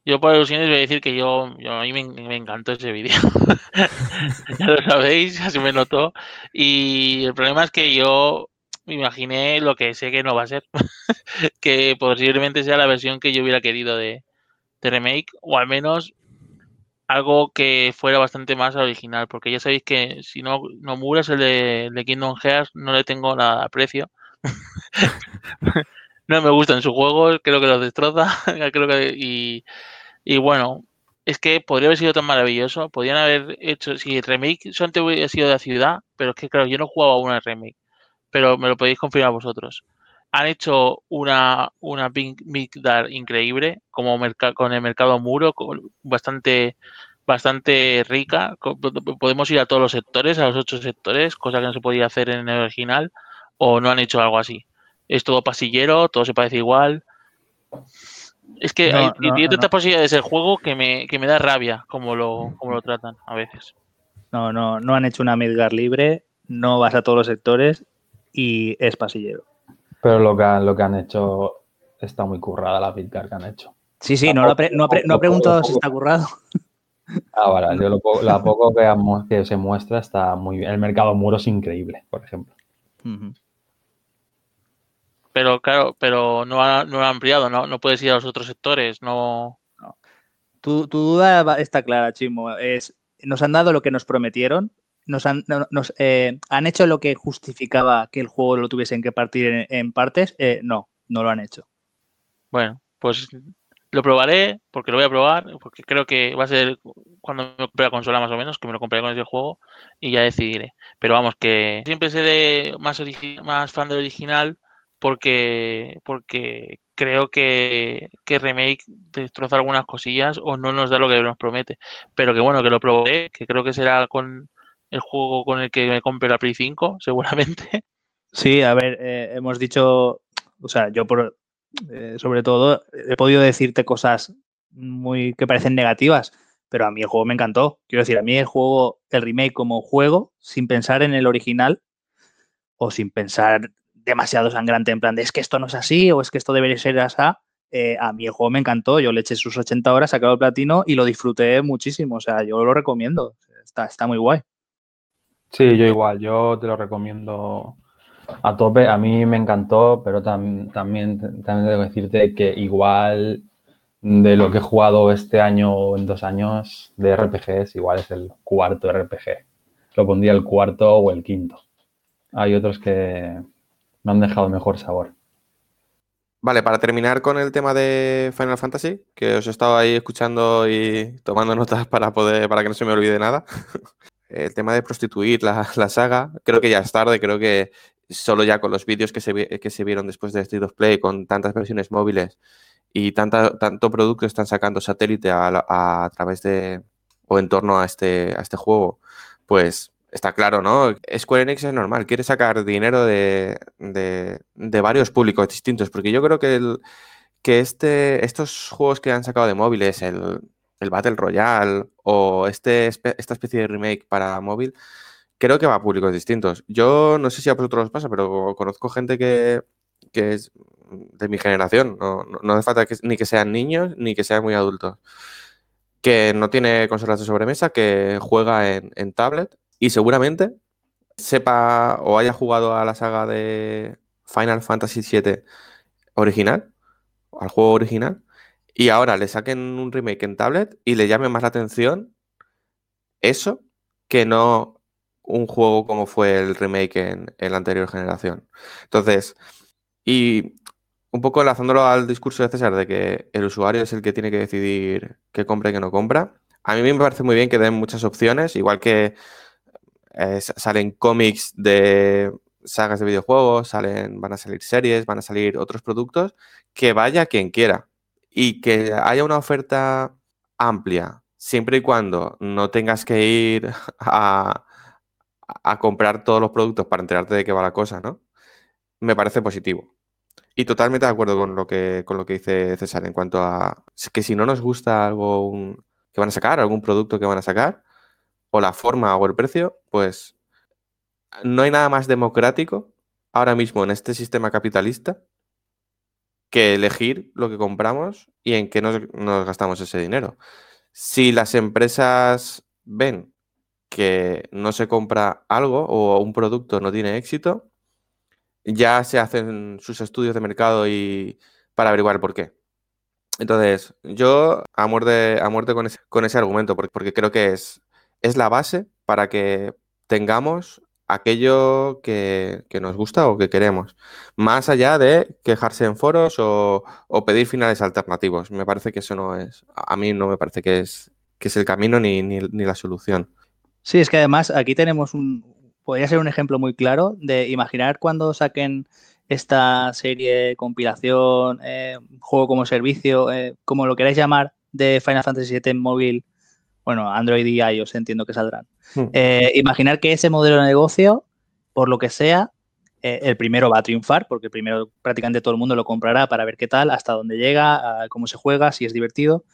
Yo por alusiones voy a decir que yo, a mí me, encantó ese vídeo. ya lo sabéis, así me notó. Y el problema es que yo me imaginé lo que sé que no va a ser. que posiblemente sea la versión que yo hubiera querido de, remake, o al menos algo que fuera bastante más original, porque ya sabéis que si no, no muras el de, de Kingdom Hearts, no le tengo nada aprecio. no me gustan sus juegos, creo que los destroza, creo que y, y bueno, es que podría haber sido tan maravilloso, podrían haber hecho, si el remake solamente hubiera sido de la ciudad, pero es que claro, yo no jugaba a una remake, pero me lo podéis confirmar vosotros. Han hecho una, una Big Dark increíble, como con el mercado muro, bastante bastante rica. Podemos ir a todos los sectores, a los ocho sectores, cosa que no se podía hacer en el original, o no han hecho algo así es todo pasillero, todo se parece igual. Es que hay, tantas posibilidades del juego que me, que me da rabia como lo, como lo tratan a veces. No, no, no han hecho una Midgar libre, no vas a todos los sectores y es pasillero. Pero lo que, han, lo que han hecho está muy currada la Midgar que han hecho. Sí, sí, no, no, ha preguntado si está currado. Ah, vale, yo lo, la poco que, que, se muestra está muy bien. El mercado muro es increíble, por ejemplo. Pero claro, pero no ha, no ha ampliado, ¿no? No puedes ir a los otros sectores, no. Tu, duda está clara, Chimo. Es, nos han dado lo que nos prometieron, nos han, nos, eh, han hecho lo que justificaba que el juego lo tuviesen que partir en, partes. Eh, no, no lo han hecho. Bueno, pues lo probaré, porque lo voy a probar, porque creo que va a ser cuando me compre la consola más o menos, que me lo compraré con ese juego y ya decidiré. Pero vamos, que siempre seré más, más fan del original porque, porque creo que, que Remake destroza algunas cosillas o no nos da lo que nos promete. Pero que bueno, que lo probé, que creo que será con el juego con el que me compre la Play 5, seguramente. Sí, a ver, eh, hemos dicho, o sea, yo por, eh, sobre todo he podido decirte cosas muy que parecen negativas, pero a mí el juego me encantó. Quiero decir, a mí el juego, el remake como juego, sin pensar en el original o sin pensar demasiado sangrante en plan de es que esto no es así o es que esto debería ser así. Eh, a mí el juego me encantó, yo le eché sus 80 horas, sacado el platino y lo disfruté muchísimo. O sea, yo lo recomiendo. Está, está muy guay. Sí, yo igual, yo te lo recomiendo a tope. A mí me encantó, pero también, también tengo que decirte que igual de lo que he jugado este año o en dos años de RPGs, igual es el cuarto RPG. Lo pondría el cuarto o el quinto. Hay otros que, me han dejado mejor sabor. Vale, para terminar con el tema de Final Fantasy, que os he estado ahí escuchando y tomando notas para poder, para que no se me olvide nada. el tema de prostituir la, saga, creo que ya es tarde, creo que solo ya con los vídeos que se, que se vieron después de Street of Play, con tantas versiones móviles y tanta, tanto producto están sacando satélite a, través de o en torno a este, a este juego, pues está claro, ¿no? Square Enix es normal, quiere sacar dinero de, varios públicos distintos, porque yo creo que, el, que este, estos juegos que han sacado de móviles, el, el Battle Royale o este, esta especie de remake para móvil, creo que va a públicos distintos. Yo no sé si a vosotros os pasa, pero conozco gente que, que de mi generación. No, no, no hace falta que- ni que sean niños ni que sean muy adultos. Que no tiene consolas de sobremesa, que juega en, en tablet y seguramente sepa o haya jugado a la saga de Final Fantasy VII original, al juego original, y ahora le saquen un remake en tablet y le llame más la atención eso que no un juego como fue el remake en, en la anterior generación. Entonces, y un poco enlazándolo al discurso de César de que el usuario es el que tiene que decidir qué compra y qué no compra, a mí me parece muy bien que den muchas opciones, igual que eh, sa- salen cómics de sagas de videojuegos, salen, van a salir series, van a salir otros productos, que vaya quien quiera y que haya una oferta amplia, siempre y cuando no tengas que ir a, a comprar todos los productos para enterarte de qué va la cosa, ¿no? Me parece positivo. Y totalmente de acuerdo con lo que, con lo que dice César en cuanto a que si no nos gusta algo que van a sacar, algún producto que van a sacar, o la forma o el precio, pues no hay nada más democrático ahora mismo en este sistema capitalista que elegir lo que compramos y en qué nos, gastamos ese dinero. Si las empresas ven que no se compra algo o un producto no tiene éxito, ya se hacen sus estudios de mercado y para averiguar por qué. Entonces, yo a muerte, con, ese, argumento, porque creo que es, es la base para que tengamos aquello que, que nos gusta o que queremos, más allá de quejarse en foros o, o pedir finales alternativos. Me parece que eso no es, a mí no me parece que es, que es el camino ni, ni, ni la solución. Sí, es que además aquí tenemos un, podría ser un ejemplo muy claro de imaginar cuando saquen esta serie, compilación, eh, juego como servicio, eh, como lo queráis llamar, de Final Fantasy VII móvil, bueno, Android y iOS entiendo que saldrán. Hmm. Eh, imaginar que ese modelo de negocio, por lo que sea, eh, el primero va a triunfar, porque el primero prácticamente todo el mundo lo comprará para ver qué tal, hasta dónde llega, cómo se juega, si es divertido,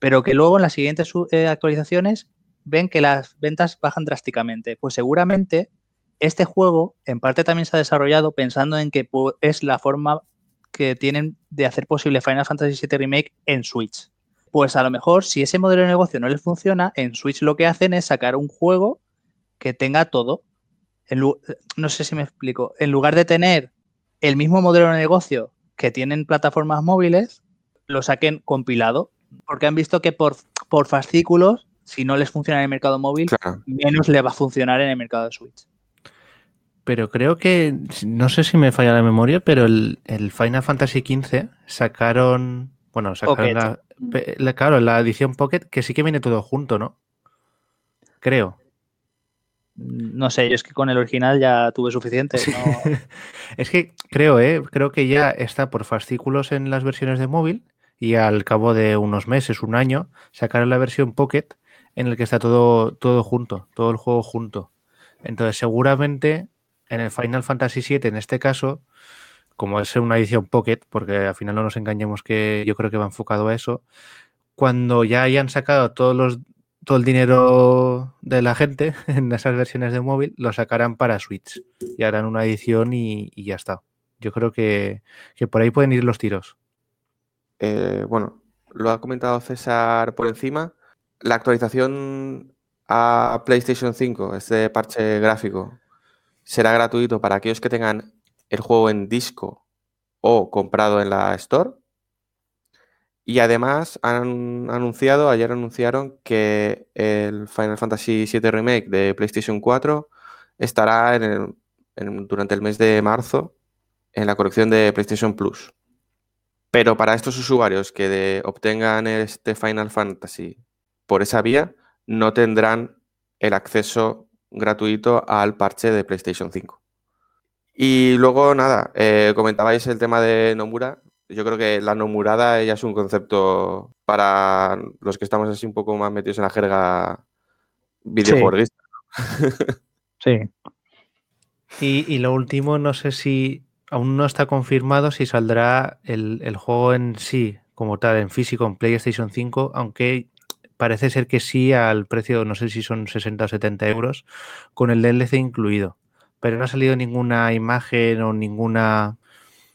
pero que luego en las siguientes eh, actualizaciones ven que las ventas bajan drásticamente. Pues seguramente este juego en parte también se ha desarrollado pensando en que es la forma que tienen de hacer posible Final Fantasy VII Remake en Switch. Pues a lo mejor si ese modelo de negocio no les funciona, en Switch lo que hacen es sacar un juego que tenga todo. En no sé si me explico. En lugar de tener el mismo modelo de negocio que tienen plataformas móviles, lo saquen compilado. Porque han visto que por, por fascículos, si no les funciona en el mercado móvil, Claro. menos le va a funcionar en el mercado de Switch. Pero creo que, no sé si me falla la memoria, pero el, el Final Fantasy XV sacaron, bueno, sacaron la, claro, la edición Pocket, que sí que viene todo junto, ¿no? Creo. No sé, yo es que con el original ya tuve suficiente. no- Es que creo, ¿eh? Creo que ya está por fascículos en las versiones de móvil y al cabo de unos meses, un año, sacaron la versión Pocket en el que está todo, todo junto, todo el juego junto. Entonces, seguramente en el Final Fantasy VII, en este caso, como es una edición Pocket, porque al final no nos engañemos que yo creo que va enfocado a eso, cuando ya hayan sacado todo el dinero de la gente en esas versiones de móvil, lo sacarán para Switch y harán una edición y, y ya está. Yo creo que, que por ahí pueden ir los tiros. Eh, bueno, lo ha comentado César por encima. La actualización a PlayStation 5, este parche gráfico, será gratuito para aquellos que tengan el juego en disco o comprado en la Store. Y además han anunciado, ayer anunciaron que el Final Fantasy VII Remake de PlayStation 4 estará en el- durante el mes de marzo en la colección de PlayStation Plus. Pero para estos usuarios que de- obtengan este Final Fantasy por esa vía, no tendrán el acceso gratuito al parche de PlayStation 5. Y luego, nada, eh, comentabais el tema de Nomura. Yo creo que la nomurada ya es un concepto para los que estamos así un poco más metidos en la jerga videojueguista. Sí. Y, y lo último, no sé si aún no está confirmado si saldrá el, el juego en sí, como tal, en físico, en PlayStation 5, aunque parece ser que sí al precio, no sé si son 60 o 70 euros, con el DLC incluido. Pero no ha salido ninguna imagen o ninguna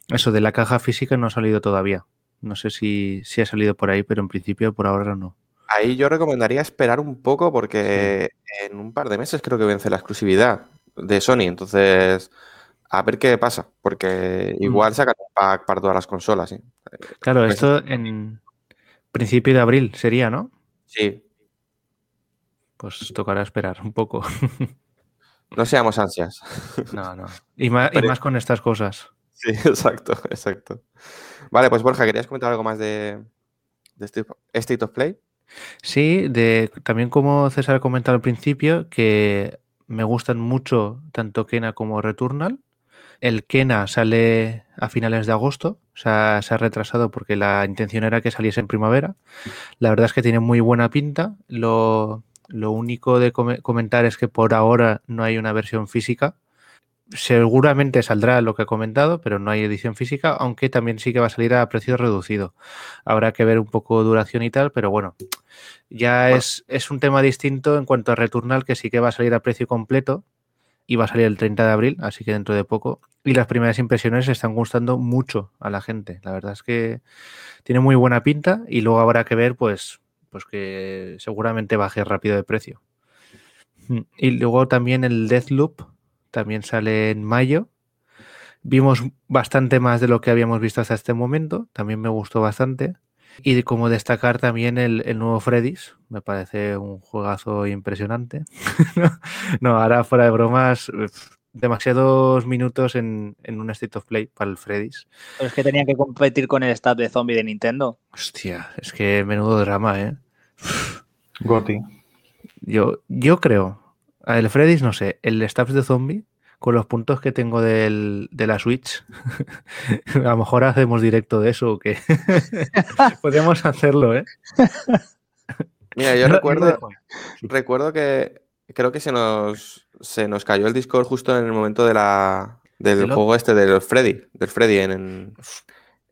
Eso de la caja física no ha salido todavía. No sé si, si ha salido por ahí, pero en principio por ahora no. Ahí yo recomendaría esperar un poco porque en un par de meses creo que vence la exclusividad de Sony. Entonces, a ver qué pasa, porque igual sacan un pack para todas las consolas. ¿sí? Claro, Pues- esto en principio de abril sería, ¿no? Sí, Pues tocará esperar un poco. no seamos ansias. No, no. Y más, y Pero- más con estas cosas. Sí, exacto, exacto. Vale, pues Borja, ¿querías comentar algo más de, de State State of Play? Sí, de, también como César ha comentado al principio, que me gustan mucho tanto Kena como Returnal. El Kena sale a finales de agosto, o sea, se ha retrasado porque la intención era que saliese en primavera. La verdad es que tiene muy buena pinta. Lo, lo único de come- comentar es que por ahora no hay una versión física. Seguramente saldrá lo que he comentado, pero no hay edición física, aunque también sí que va a salir a precio reducido. Habrá que ver un poco duración y tal, pero bueno, ya Bueno. es, es un tema distinto en cuanto a Returnal, que sí que va a salir a precio completo y va a salir el 30 de abril, así que dentro de poco. Y las primeras impresiones están gustando mucho a la gente. La verdad es que tiene muy buena pinta y luego habrá que ver, pues, pues que seguramente baje rápido de precio. Mm, Y luego también el Deathloop también sale en mayo. Vimos bastante más de lo que habíamos visto hasta este momento. También me gustó bastante. Y como destacar también el, el nuevo Freddy's. Me parece un juegazo impresionante. no, ahora fuera de bromas, demasiados minutos en, en un State of Play para el Freddy's. Pero es que tenía que competir con el stat de zombie de Nintendo. Hostia, es que menudo drama, ¿eh? Goti. Yo, yo creo, el Freddy's no sé, el Stabs de Zombie, con los puntos que tengo del- de la Switch, a lo mejor hacemos directo de eso o qué. Podríamos hacerlo, ¿eh? Mira, yo No- recuerdo, recuerdo que creo que se nos, se nos cayó el Discord justo en el momento de la, del ¿Del juego este del Freddy, del Freddy en,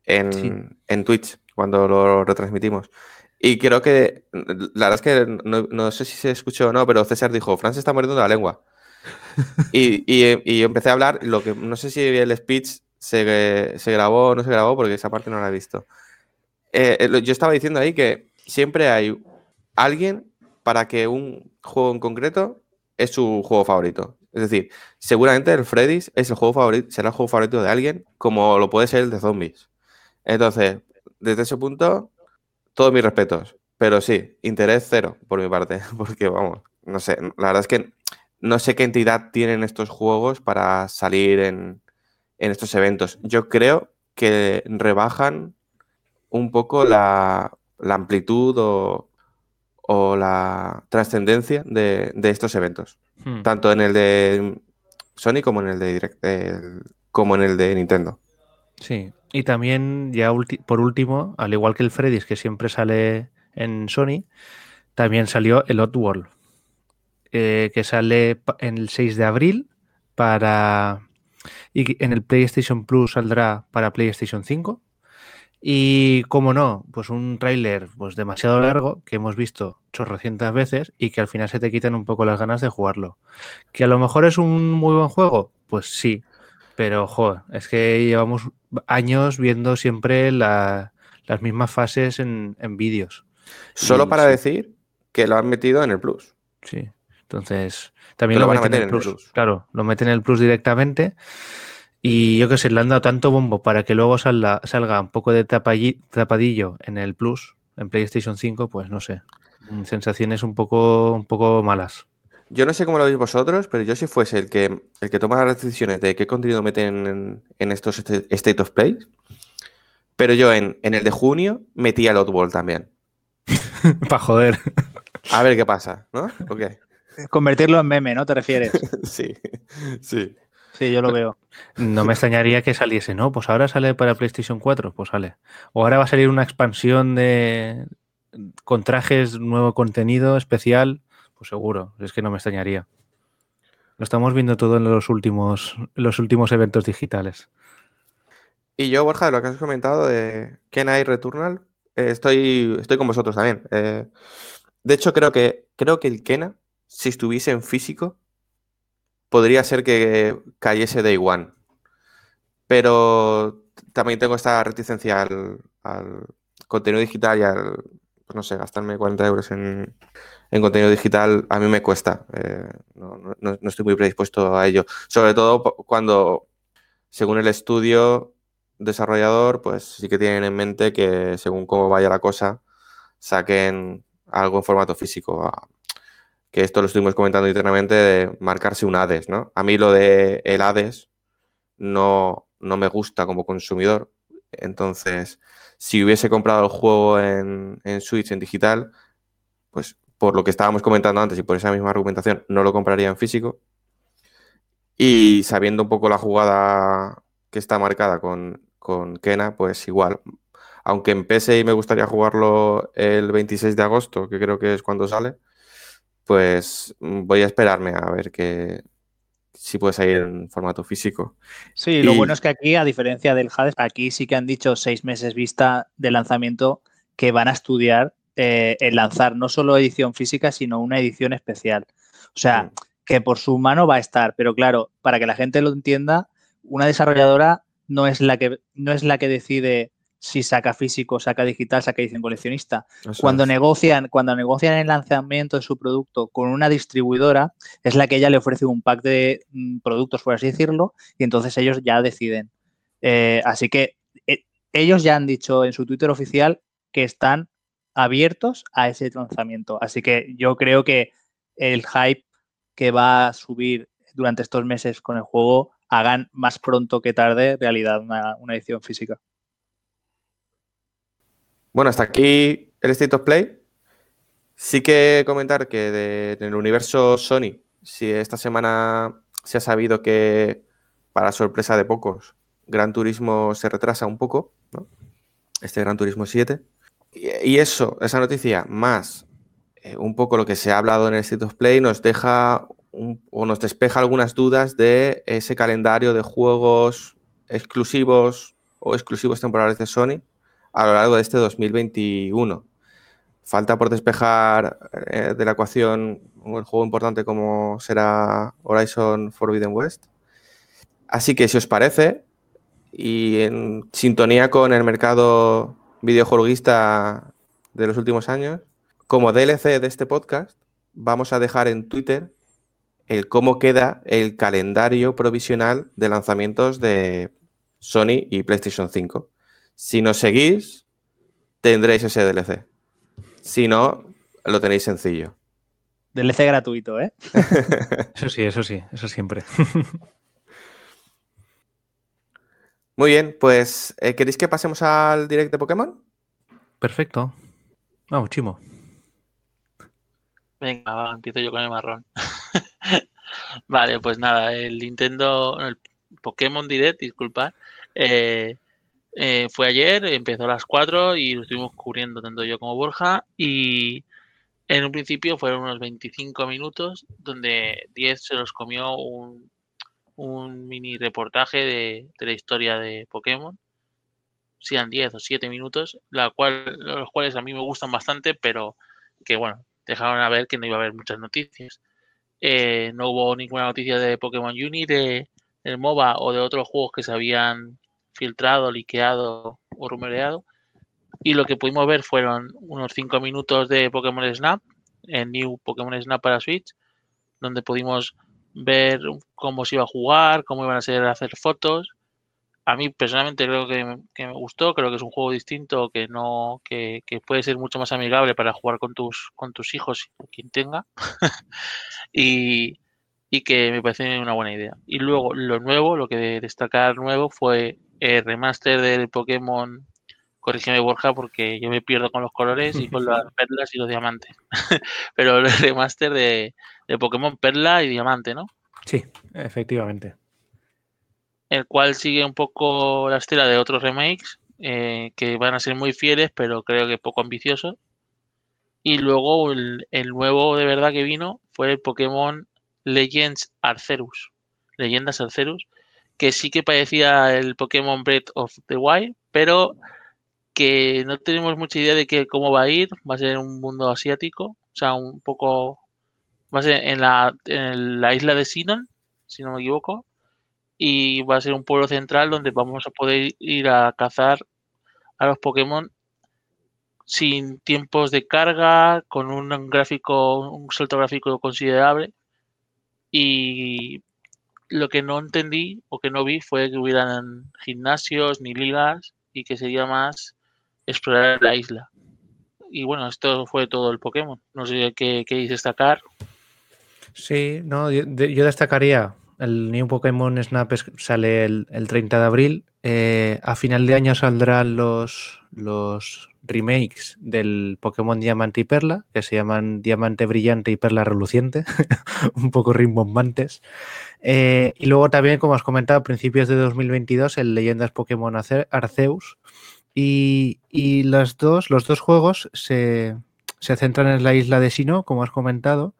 en, Sí. en Twitch, cuando lo retransmitimos. Y creo que, la verdad es que no, no sé si se escuchó o no, pero César dijo, Fran se está mordiendo la lengua. y, y- y empecé a hablar, lo que no sé si el speech se, se grabó o no se grabó, porque esa parte no la he visto. Eh, eh, yo estaba diciendo ahí que siempre hay alguien para que un juego en concreto es su juego favorito. Es decir, seguramente el Freddy's es el juego favorito, será el juego favorito de alguien, como lo puede ser el de zombies. Entonces, desde ese punto, todos mis respetos. Pero sí, interés cero por mi parte. Porque vamos, no sé, la verdad es que no sé qué entidad tienen estos juegos para salir en, en estos eventos. Yo creo que rebajan un poco la, la amplitud o, o la trascendencia de, de estos eventos. Hmm. Tanto en el de Sony como en el de Direct, el- como en el de Nintendo. Sí, y también ya por último, al igual que el Freddy's que siempre sale en Sony, también salió el Oddworld, eh, que sale en el 6 de abril para... Y en el PlayStation Plus saldrá para PlayStation 5. Y como no, pues un tráiler pues demasiado largo que hemos visto chorrocientas veces y que al final se te quitan un poco las ganas de jugarlo. Que a lo mejor es un muy buen juego, pues sí, pero, joder, es que llevamos años viendo siempre la- las mismas fases en, en vídeos. Solo Y para sí. decir que lo han metido en el Plus. Sí. Entonces, también lo, lo van a meten en meter el en el Plus. Plus. Claro, lo meten en el Plus directamente. Y yo que sé, le han dado tanto bombo para que luego salga, salga un poco de tapadillo en el Plus, en PlayStation 5, pues no sé. mm, Sensaciones un poco, un poco malas. Yo no sé cómo lo veis vosotros, pero yo si fuese el que, el que toma las decisiones de qué contenido meten en, en estos este- State of Play, pero yo en, en el de junio metía el Oddworld también. Para joder. A ver qué pasa, ¿no? ¿O qué? Convertirlo en meme, ¿no te refieres? Sí, sí. Sí, yo lo veo. No me extrañaría que saliese, ¿no? Pues ahora sale para PlayStation 4, pues sale. O ahora va a salir una expansión de con trajes, nuevo contenido especial, pues seguro, es que no me extrañaría. Lo estamos viendo todo en los últimos, los últimos eventos digitales. Y yo, Borja, de lo que has comentado de Kenai Returnal, eh, estoy, estoy con vosotros también. Eh, de hecho, creo que, creo que el Kena, si estuviese en físico, podría ser que cayese Day One. Pero también tengo esta reticencia al, contenido digital y al, pues no sé, gastarme 40 euros en, contenido digital, a mí me cuesta. Eh, no, estoy muy predispuesto a ello. Sobre todo cuando, según el estudio desarrollador, pues sí que tienen en mente que según cómo vaya la cosa, saquen algo en formato físico. Que esto lo estuvimos comentando internamente de marcarse un ADES, ¿no? A mí lo de el ADES no, no me gusta como consumidor. Entonces, si hubiese comprado el juego en, en Switch en digital, pues por lo que estábamos comentando antes y por esa misma argumentación, no lo compraría en físico. Y sabiendo un poco la jugada que está marcada con, con Kena, pues igual. Aunque en y me gustaría jugarlo el 26 de agosto, que creo que es cuando sale, pues voy a esperarme a ver que, si puede salir en formato físico. Sí, lo bueno es que aquí, a diferencia del Hades, aquí sí que han dicho seis meses vista de lanzamiento que van a estudiar eh, el lanzar no solo edición física, sino una edición especial. O sea, mm. que por su mano va a estar, pero claro, para que la gente lo entienda, una desarrolladora no es la que, no es la que decide si saca físico, saca digital, saca edición coleccionista. cuando negocian, cuando negocian el lanzamiento de su producto con una distribuidora, es la que ella le ofrece un pack de mm, productos, por así decirlo, y entonces ellos ya deciden. Eh, así que eh, ellos ya han dicho en su Twitter oficial que están abiertos a ese lanzamiento. Así que yo creo que el hype que va a subir durante estos meses con el juego hagan más pronto que tarde realidad una edición física. Bueno, hasta aquí el State of Play. Sí que comentar que de, en el universo Sony, si esta semana se ha sabido que, para sorpresa de pocos, Gran Turismo se retrasa un poco, ¿no? Este Gran Turismo 7. Y, eso, esa noticia, más eh, un poco lo que se ha hablado en el State of Play, nos deja o nos despeja algunas dudas de ese calendario de juegos exclusivos o exclusivos temporales de Sony a lo largo de este 2021. Falta por despejar eh, de la ecuación un juego importante como será Horizon Forbidden West. Así que si os parece, y en sintonía con el mercado videojueguista de los últimos años, como DLC de este podcast, vamos a dejar en Twitter el cómo queda el calendario provisional de lanzamientos de Sony y PlayStation 5. Si nos seguís, tendréis ese DLC. Si no, lo tenéis sencillo. DLC gratuito, ¿eh? eso sí, eso sí, eso siempre. Muy bien, pues eh, ¿queréis que pasemos al direct de Pokémon? Perfecto. Vamos, chimo. Venga, empiezo yo con el marrón. vale, pues nada, el Nintendo, el Pokémon Direct, disculpad, eh, eh, fue ayer, empezó a las 4 y lo estuvimos cubriendo tanto yo como Borja. Y en un principio fueron unos 25 minutos, donde 10 se los comió un, mini reportaje de, la historia de Pokémon. Sean 10 o 7 minutos, la cual, los cuales a mí me gustan bastante, pero que bueno, dejaron a ver que no iba a haber muchas noticias. Eh, no hubo ninguna noticia de Pokémon Uni, de, del MOBA o de otros juegos que se habían filtrado, liqueado o rumoreado. Y lo que pudimos ver fueron unos 5 minutos de Pokémon Snap, en New Pokémon Snap para Switch, donde pudimos ver cómo se iba a jugar, cómo iban a ser hacer fotos. A mí personalmente creo que, me gustó, creo que es un juego distinto, que no, que, puede ser mucho más amigable para jugar con tus, con tus hijos quien tenga. y, y que me parece una buena idea. Y luego lo nuevo, lo que destacar nuevo fue el remaster del Pokémon, corrígeme Borja porque yo me pierdo con los colores y con las perlas y los diamantes, pero el remaster de, Pokémon Perla y Diamante, ¿no? Sí, efectivamente. El cual sigue un poco la estela de otros remakes eh, que van a ser muy fieles, pero creo que poco ambiciosos. Y luego el, el, nuevo de verdad que vino fue el Pokémon Legends Arceus. Leyendas Arceus, que sí que parecía el Pokémon Breath of the Wild, pero que no tenemos mucha idea de que, cómo va a ir. Va a ser un mundo asiático, o sea, un poco. Va a ser en la, en la isla de Sinon, si no me equivoco. y va a ser un pueblo central donde vamos a poder ir a cazar a los Pokémon sin tiempos de carga, con un gráfico, un salto gráfico considerable. Y lo que no entendí o que no vi fue que hubieran gimnasios ni ligas y que sería más explorar la isla. Y bueno, esto fue todo el Pokémon. No sé qué queréis destacar. Sí, no, yo, destacaría el New Pokémon Snap sale el, 30 de abril. Eh, a final de año saldrán los, los remakes del Pokémon Diamante y Perla, que se llaman Diamante Brillante y Perla Reluciente, un poco rimbombantes. Eh, y luego también, como has comentado, a principios de 2022, el Leyendas Pokémon Arceus. Y, los, dos, los dos juegos se, centran en la isla de Sino, como has comentado.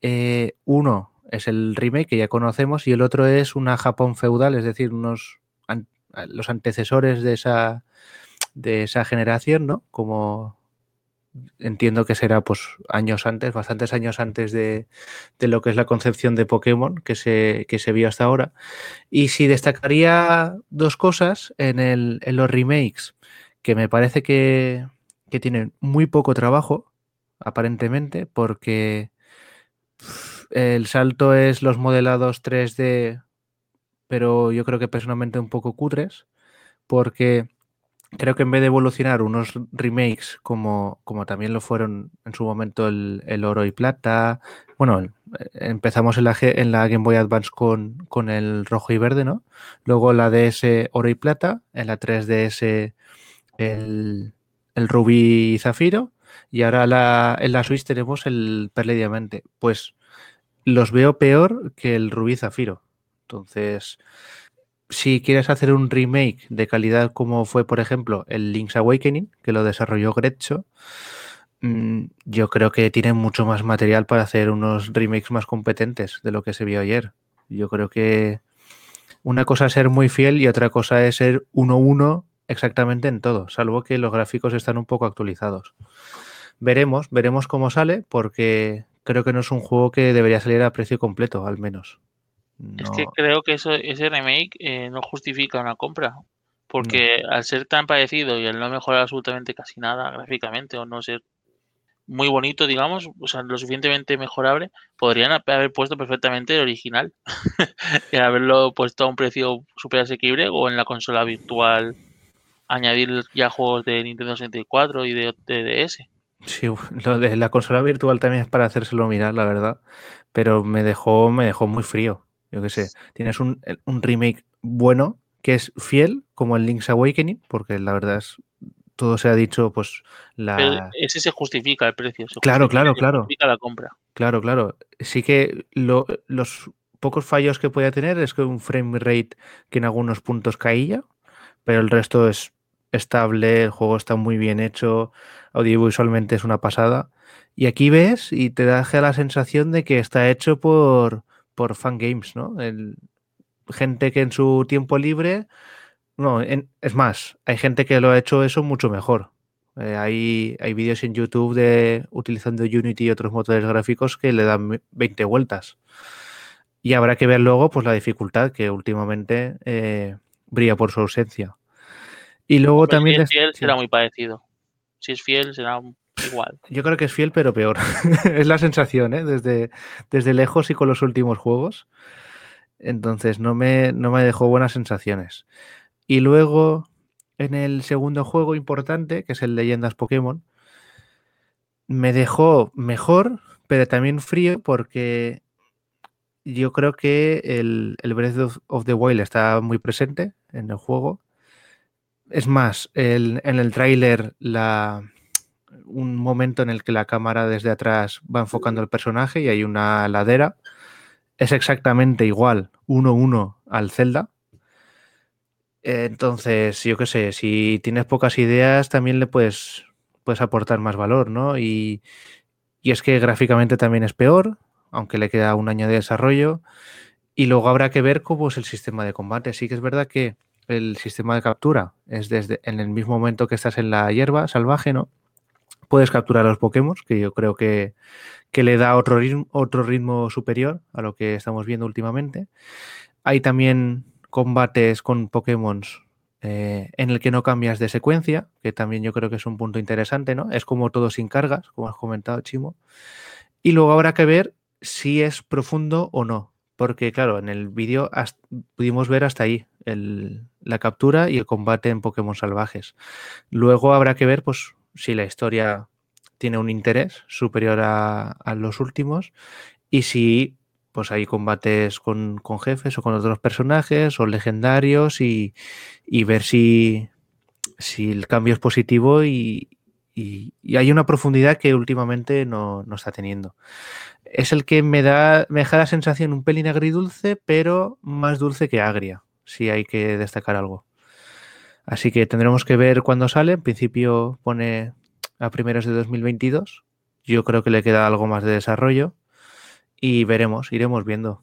Eh, uno es el remake que ya conocemos y el otro es una Japón feudal, es decir, unos los antecesores de esa, de esa generación, ¿no? Como entiendo que será pues años antes, bastantes años antes de, lo que es la concepción de Pokémon que se, que se vio hasta ahora. Y si destacaría dos cosas en, el, en los remakes, que me parece que, que tienen muy poco trabajo, aparentemente, porque el salto es los modelados 3D, pero yo creo que personalmente un poco cutres, porque creo que en vez de evolucionar unos remakes como, como también lo fueron en su momento el, oro y plata, bueno, empezamos en la, en la Game Boy Advance con, con, el rojo y verde, ¿no? Luego la DS oro y plata, en la 3DS el, el rubí y zafiro, y ahora la, en la Switch tenemos el perla y diamante. Pues los veo peor que el rubí zafiro. Entonces, si quieres hacer un remake de calidad como fue, por ejemplo, el Link's Awakening, que lo desarrolló Gretcho, mm, yo creo que tiene mucho más material para hacer unos remakes más competentes de lo que se vio ayer. Yo creo que una cosa es ser muy fiel y otra cosa es ser 1-1 exactamente en todo, salvo que los gráficos están un poco actualizados. Veremos, veremos cómo sale, porque creo que no es un juego que debería salir a precio completo, al menos. Es que creo que eso, ese remake eh, no justifica una compra. Porque al ser tan parecido y al no mejorar absolutamente casi nada gráficamente o no ser muy bonito, digamos, o sea, lo suficientemente mejorable, podrían haber puesto perfectamente el original y haberlo puesto a un precio súper asequible o en la consola virtual añadir ya juegos de Nintendo 64 y de, de DS. Sí, lo de la consola virtual también es para hacérselo mirar, la verdad, pero me dejó, me dejó muy frío. Yo qué sé, tienes un, remake bueno que es fiel, como el Link's Awakening, porque la verdad es, todo se ha dicho, pues la... ese se justifica el precio. claro, claro, claro. Justifica la compra. Claro, claro. Sí que los pocos fallos que puede tener es que un frame rate que en algunos puntos caía, pero el resto es estable, el juego está muy bien hecho, audiovisualmente es una pasada. Y aquí ves y te da la sensación de que está hecho por, por fangames, ¿no? El, gente que en su tiempo libre, no, es más, hay gente que lo ha hecho eso mucho mejor. Eh, hay, hay vídeos en YouTube de utilizando Unity y otros motores gráficos que le dan 20 vueltas. Y habrá que ver luego pues la dificultad que últimamente eh, brilla por su ausencia. Y luego también... Si es fiel, será muy parecido. Si es fiel, será Yo creo que es fiel, pero peor. es la sensación, ¿eh? Desde, desde lejos y con los últimos juegos. Entonces no me, no me dejó buenas sensaciones. Y luego, en el segundo juego importante, que es el Leyendas Pokémon, me dejó mejor, pero también frío, porque yo creo que el, el Breath of, the Wild está muy presente en el juego. Es más, en el tráiler la, un momento en el que la cámara desde atrás va enfocando al personaje y hay una ladera. Es exactamente igual, 1-1 al Zelda. Entonces, yo qué sé, si tienes pocas ideas, también le puedes, puedes aportar más valor, ¿no? Y, y es que gráficamente también es peor, aunque le queda un año de desarrollo. Y luego habrá que ver cómo es el sistema de combate. Sí que es verdad que el sistema de captura es desde en el mismo momento que estás en la hierba salvaje, ¿no? Puedes capturar a los Pokémon, que yo creo que, le da otro ritmo, otro ritmo superior a lo que estamos viendo últimamente. hay también combates con Pokémon eh, en el que no cambias de secuencia, que también yo creo que es un punto interesante, ¿no? Es como todo sin cargas, como has comentado, Chimo. Y luego habrá que ver si es profundo o no, porque claro, en el vídeo pudimos ver hasta ahí la captura y el combate en Pokémon salvajes. Luego habrá que ver, pues, si la historia tiene un interés superior a, los últimos y si pues hay combates con, jefes o con otros personajes o legendarios y, ver si, si, el cambio es positivo y, hay una profundidad que últimamente no, no, está teniendo. Es el que me da, me deja la sensación un pelín agridulce, pero más dulce que agria, si hay que destacar algo. Así que tendremos que ver cuándo sale. En principio pone a primeros de 2022. Yo creo que le queda algo más de desarrollo y veremos, iremos viendo.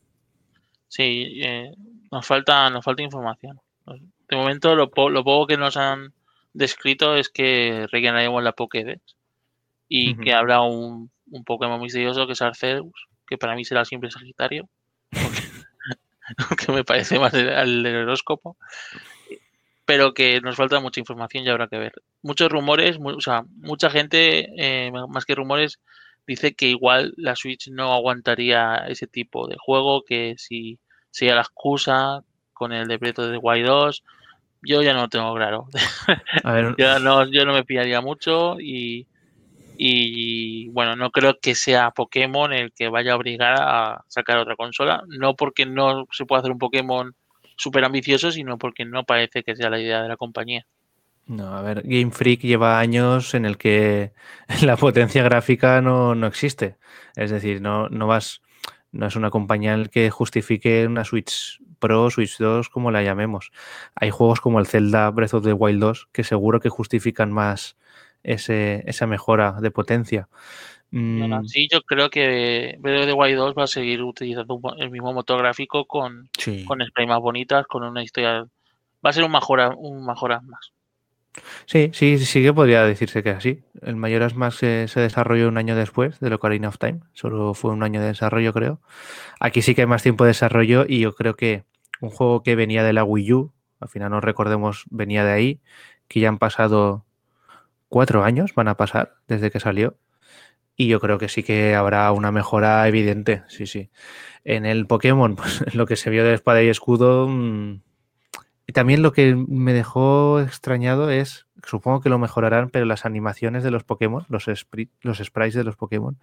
Sí, eh, nos falta nos falta información. De momento lo, lo, poco que nos han descrito es que rellenaremos la Pokédex y que habrá un, un, Pokémon misterioso que es Arceus, que para mí será siempre Sagitario, que me parece más al del horóscopo pero que nos falta mucha información y habrá que ver. Muchos rumores, o sea, mucha gente, eh, más que rumores, dice que igual la Switch no aguantaría ese tipo de juego, que si sería la excusa con el decreto de Wild 2, yo ya no lo tengo claro. yo, no, yo no me pillaría mucho y, y bueno, no creo que sea Pokémon el que vaya a obligar a sacar otra consola, no porque no se pueda hacer un Pokémon súper ambicioso, sino porque no parece que sea la idea de la compañía. No, a ver, Game Freak lleva años en el que la potencia gráfica no, existe. Es decir, no, no vas, no es una compañía en la que justifique una Switch Pro, Switch 2, como la llamemos. Hay juegos como el Zelda Breath of the Wild 2 que seguro que justifican más ese, esa mejora de potencia. Mm. sí, yo creo que the 2 va a seguir utilizando el mismo motor gráfico con, con sprites más bonitas, con una historia. Va a ser un mejora, un mejora más. Sí, sí, sí que podría decirse que así. El Mayoras Max se, se desarrolló un año después de Ocarina of Time. Solo fue un año de desarrollo, creo. Aquí sí que hay más tiempo de desarrollo y yo creo que un juego que venía de la Wii U, al final no recordemos, venía de ahí, que ya han pasado cuatro años, van a pasar desde que salió. Y yo creo que sí que habrá una mejora evidente, sí, sí. En el Pokémon, pues lo que se vio de espada y escudo. Mm, y también lo que me dejó extrañado es, supongo que lo mejorarán, pero las animaciones de los Pokémon, los, los sprites de los Pokémon.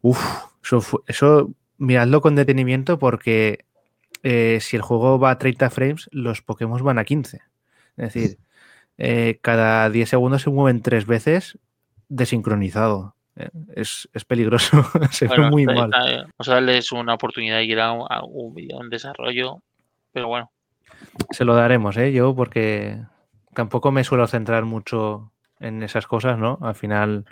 Uf, eso, eso miradlo con detenimiento porque eh, si el juego va a 30 frames, los Pokémon van a 15. Es decir, eh, cada 10 segundos se mueven tres veces desincronizado. Eh, es, peligroso, se ve muy mal. Vamos a darles una oportunidad y ir a un, video en desarrollo, pero bueno. Se lo daremos, ¿eh? Yo, porque tampoco me suelo centrar mucho en esas cosas, ¿no? Al final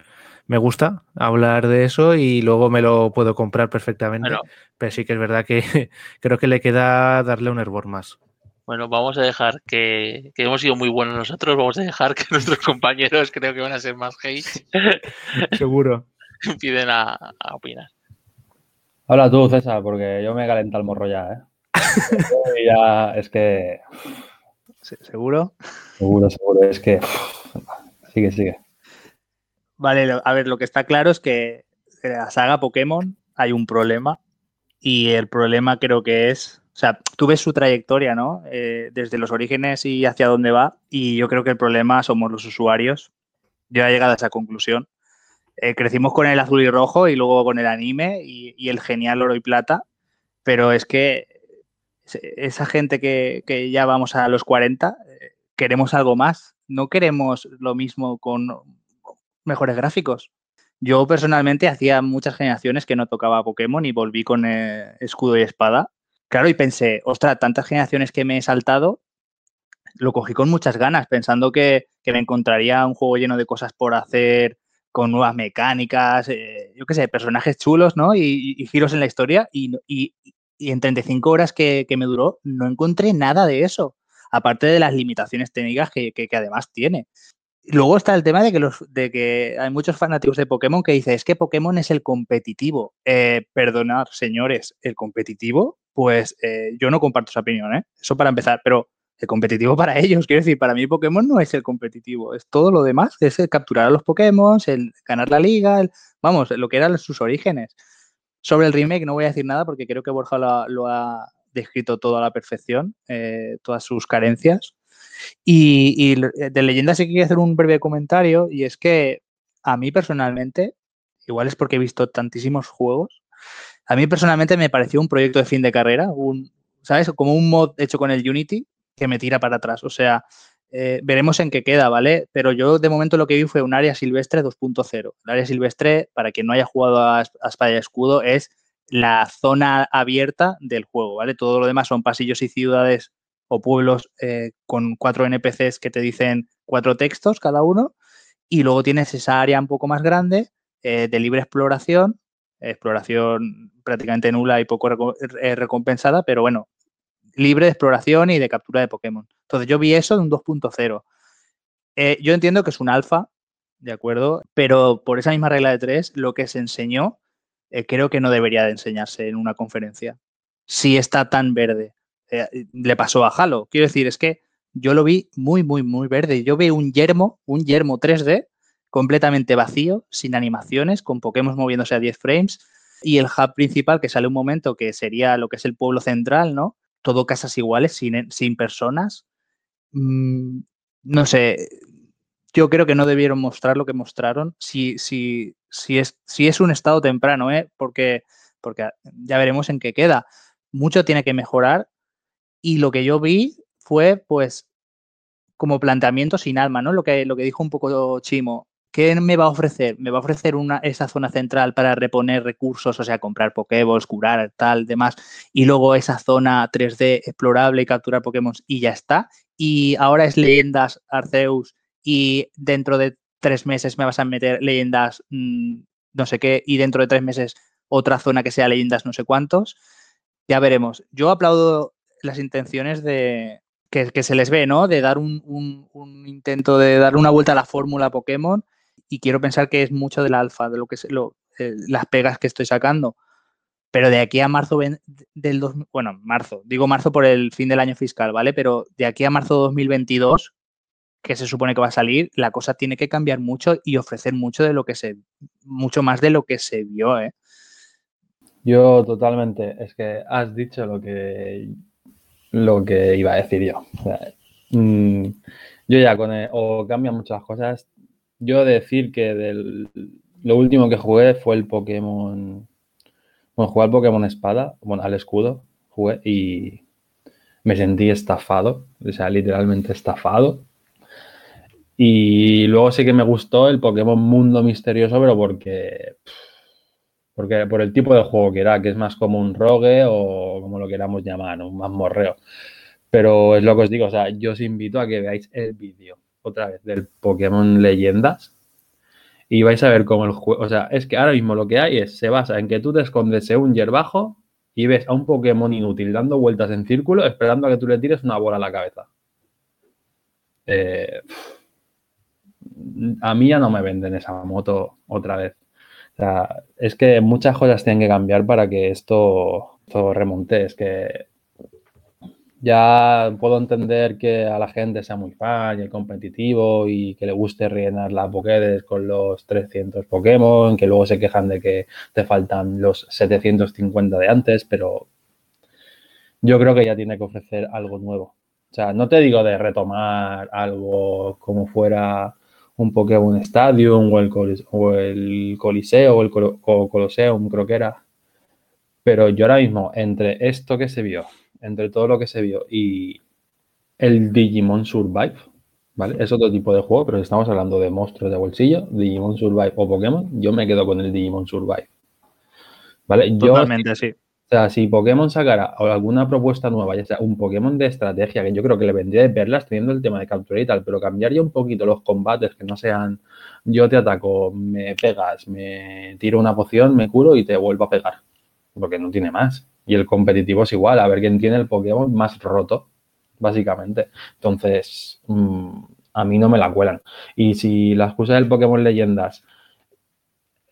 me gusta hablar de eso y luego me lo puedo comprar perfectamente. Pero, sí que es verdad que creo que le queda darle un hervor más. Bueno, vamos a dejar que, que, hemos sido muy buenos nosotros, vamos a dejar que nuestros compañeros creo que van a ser más hate. Seguro. Piden a, opinar. Habla tú, César, porque yo me calenta el morro ya, ¿eh? ya es que... ¿Seguro? Seguro, seguro. Es que... Sigue, sigue. Vale, a ver, lo que está claro es que en la saga Pokémon hay un problema y el problema creo que es o sea, tú ves su trayectoria, ¿no? Eh, desde los orígenes y hacia dónde va. Y yo creo que el problema somos los usuarios. Yo he llegado a esa conclusión. Eh, crecimos con el azul y rojo y luego con el anime y, el genial oro y plata. Pero es que esa gente que, que ya vamos a los 40, eh, queremos algo más. No queremos lo mismo con mejores gráficos. Yo personalmente hacía muchas generaciones que no tocaba Pokémon y volví con escudo y espada Claro, y pensé, ostras, tantas generaciones que me he saltado, lo cogí con muchas ganas, pensando que, me encontraría un juego lleno de cosas por hacer, con nuevas mecánicas, eh, yo qué sé, personajes chulos, ¿no? Y, giros en la historia. Y, en 35 horas que, me duró, no encontré nada de eso, aparte de las limitaciones técnicas que, además tiene. Luego está el tema de que, los, de que hay muchos fanáticos de Pokémon que dicen, es que Pokémon es el competitivo. Eh, perdonad, señores, el competitivo pues eh, yo no comparto esa opinión, ¿eh? Eso para empezar, pero el competitivo para ellos, quiero decir, para mí Pokémon no es el competitivo, es todo lo demás, es el capturar a los Pokémon, el ganar la liga, vamos, lo que eran sus orígenes. Sobre el remake no voy a decir nada porque creo que Borja lo, ha descrito todo a la perfección, eh, todas sus carencias. Y, y, de leyenda sí que quiero hacer un breve comentario y es que a mí personalmente, igual es porque he visto tantísimos juegos, a mí personalmente me pareció un proyecto de fin de carrera, un, ¿sabes? Como un mod hecho con el Unity que me tira para atrás. O sea, eh, veremos en qué queda, ¿vale? Pero yo de momento lo que vi fue un área silvestre 2.0. El área silvestre, para quien no haya jugado a, a Espada y Escudo, es la zona abierta del juego, ¿vale? Todo lo demás son pasillos y ciudades o pueblos eh, con cuatro NPCs que te dicen cuatro textos cada uno. Y luego tienes esa área un poco más grande eh, de libre exploración, exploración prácticamente nula y poco recompensada, pero bueno, libre de exploración y de captura de Pokémon. Entonces yo vi eso de un 2.0. Eh, yo entiendo que es un alfa, ¿de acuerdo? Pero por esa misma regla de tres, lo que se enseñó eh, creo que no debería de enseñarse en una conferencia. Si está tan verde. Eh, le pasó a Halo. Quiero decir, es que yo lo vi muy, muy, muy verde. Yo vi un yermo, un yermo 3D completamente vacío, sin animaciones, con Pokémon moviéndose a 10 frames. Y el hub principal, que sale un momento, que sería lo que es el pueblo central, ¿no? todo casas iguales, sin, sin personas. Mm, no sé, yo creo que no debieron mostrar lo que mostraron. Si, si, si, es, si es un estado temprano, ¿eh? porque, porque ya veremos en qué queda. Mucho tiene que mejorar y lo que yo vi fue pues como planteamiento sin alma, ¿no? Lo que, lo que dijo un poco Chimo. ¿Qué me va a ofrecer? Me va a ofrecer una, esa zona central para reponer recursos, o sea, comprar Pokéballs, curar, tal, demás, y luego esa zona 3D explorable y capturar Pokémon y ya está. Y ahora es leyendas Arceus y dentro de tres meses me vas a meter leyendas mm, no sé qué y dentro de tres meses otra zona que sea leyendas no sé cuántos. Ya veremos. Yo aplaudo las intenciones de que, se les ve, ¿no? De dar un, un intento de dar una vuelta a la fórmula Pokémon y quiero pensar que es mucho del alfa, de lo que es lo, eh, las pegas que estoy sacando. Pero de aquí a marzo del dos, bueno, marzo, digo marzo por el fin del año fiscal, ¿vale? Pero de aquí a marzo 2022, que se supone que va a salir, la cosa tiene que cambiar mucho y ofrecer mucho de lo que se, mucho más de lo que se vio, ¿eh? Yo totalmente, es que has dicho lo que lo que iba a decir yo. Mm, yo ya con o cambian muchas cosas, yo decir que lo último que jugué fue el Pokémon. Bueno, jugué al Pokémon Espada, bueno, al escudo, jugué y me sentí estafado, o sea, literalmente estafado. Y luego sí que me gustó el Pokémon Mundo Misterioso, pero porque, porque por el tipo de juego que era, que es más como un rogue o como lo queramos llamar, un mazmorreo. Pero es lo que os digo, o sea, yo os invito a que veáis el vídeo otra vez del Pokémon Leyendas y vais a ver cómo el juego, o sea, es que ahora mismo lo que hay es, se basa en que tú te escondes en un hierbajo y ves a un Pokémon inútil dando vueltas en círculo esperando a que tú le tires una bola a la cabeza. Eh, a mí ya no me venden esa moto otra vez. O sea, es que muchas cosas tienen que cambiar para que esto, esto remonte. Es que ya puedo entender que a la gente sea muy fan y competitivo y que le guste rellenar la Pokédex con los 300 Pokémon, que luego se quejan de que te faltan los 750 de antes, pero yo creo que ya tiene que ofrecer algo nuevo. O sea, no te digo de retomar algo como fuera un Pokémon Stadium o el, o el Coliseo o el Coloseum, creo que era. Pero yo ahora mismo, entre esto que se vio entre todo lo que se vio y el Digimon Survive, ¿vale? Es otro tipo de juego, pero si estamos hablando de monstruos de bolsillo, Digimon Survive o Pokémon, yo me quedo con el Digimon Survive. ¿Vale? Totalmente, sí. O sea, si Pokémon sacara alguna propuesta nueva, ya sea un Pokémon de estrategia, que yo creo que le vendría de perlas teniendo el tema de captura y tal, pero cambiaría un poquito los combates, que no sean yo te ataco, me pegas, me tiro una poción, me curo y te vuelvo a pegar. Porque no tiene más. Y el competitivo es igual, a ver quién tiene el Pokémon más roto, básicamente. Entonces, mm, a mí no me la cuelan. Y si la excusa del Pokémon Leyendas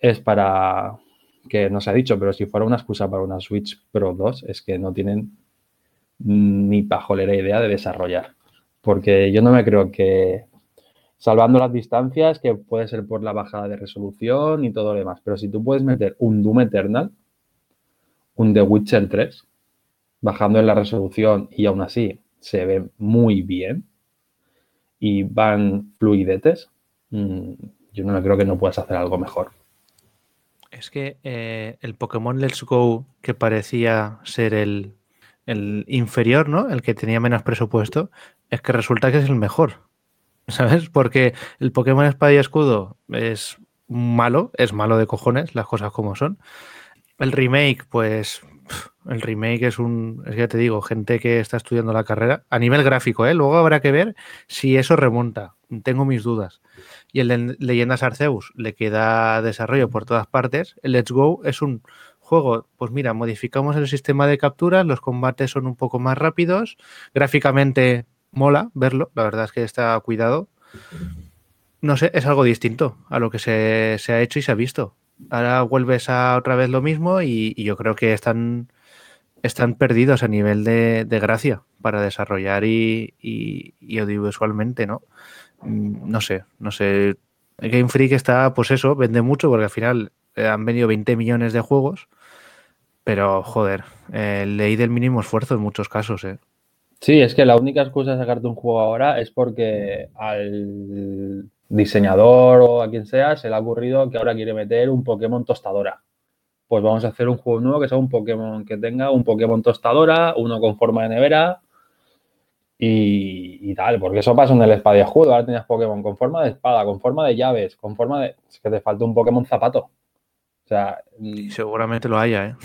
es para, que no se ha dicho, pero si fuera una excusa para una Switch Pro 2, es que no tienen ni pajolera idea de desarrollar. Porque yo no me creo que, salvando las distancias, que puede ser por la bajada de resolución y todo lo demás, pero si tú puedes meter un Doom Eternal, un The Witcher 3, bajando en la resolución y aún así se ve muy bien y van fluidetes, mm, yo no creo que no puedas hacer algo mejor. Es que eh, el Pokémon Let's Go, que parecía ser el, inferior, ¿no? El que tenía menos presupuesto, es que resulta que es el mejor. ¿Sabes? Porque el Pokémon Espada y Escudo es malo, es malo de cojones, las cosas como son. El remake, pues. El remake es un. Es que ya te digo, gente que está estudiando la carrera. A nivel gráfico, ¿eh? Luego habrá que ver si eso remonta. Tengo mis dudas y el Leyendas Arceus le queda desarrollo por todas partes, el Let's Go es un juego, pues mira, modificamos el sistema de captura, los combates son un poco más rápidos, gráficamente mola verlo, la verdad es que está cuidado. No sé, es algo distinto a lo que se, ha hecho y se ha visto. Ahora vuelves a otra vez lo mismo y, yo creo que están, están perdidos a nivel de, gracia para desarrollar y, y audiovisualmente, ¿no? Mm, no sé, no sé. Game Freak está, pues eso, vende mucho porque al final eh, han vendido 20 millones de juegos, pero joder, eh, ley del mínimo esfuerzo en muchos casos, ¿eh? Sí, es que la única excusa de sacarte un juego ahora es porque al diseñador o a quien sea se le ha ocurrido que ahora quiere meter un Pokémon tostadora. Pues vamos a hacer un juego nuevo que sea un Pokémon que tenga un Pokémon tostadora, uno con forma de nevera y, tal, porque eso pasa en el espada y escudo. Ahora tenías Pokémon con forma de espada, con forma de llaves, con forma de. Es que te falta un Pokémon zapato. O sea. Y seguramente lo haya, ¿eh?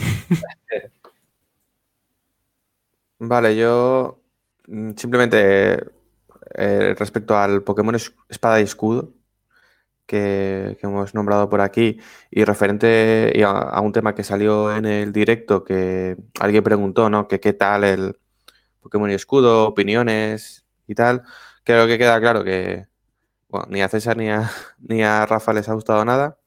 vale, yo mm, simplemente eh, respecto al Pokémon Espada y Escudo que, hemos nombrado por aquí y referente a, un tema que salió en el directo que alguien preguntó, ¿no? Que qué tal el, Pokémon y Escudo, opiniones y tal. Creo que queda claro que ni a César ni a, ni a Rafa les ha gustado nada.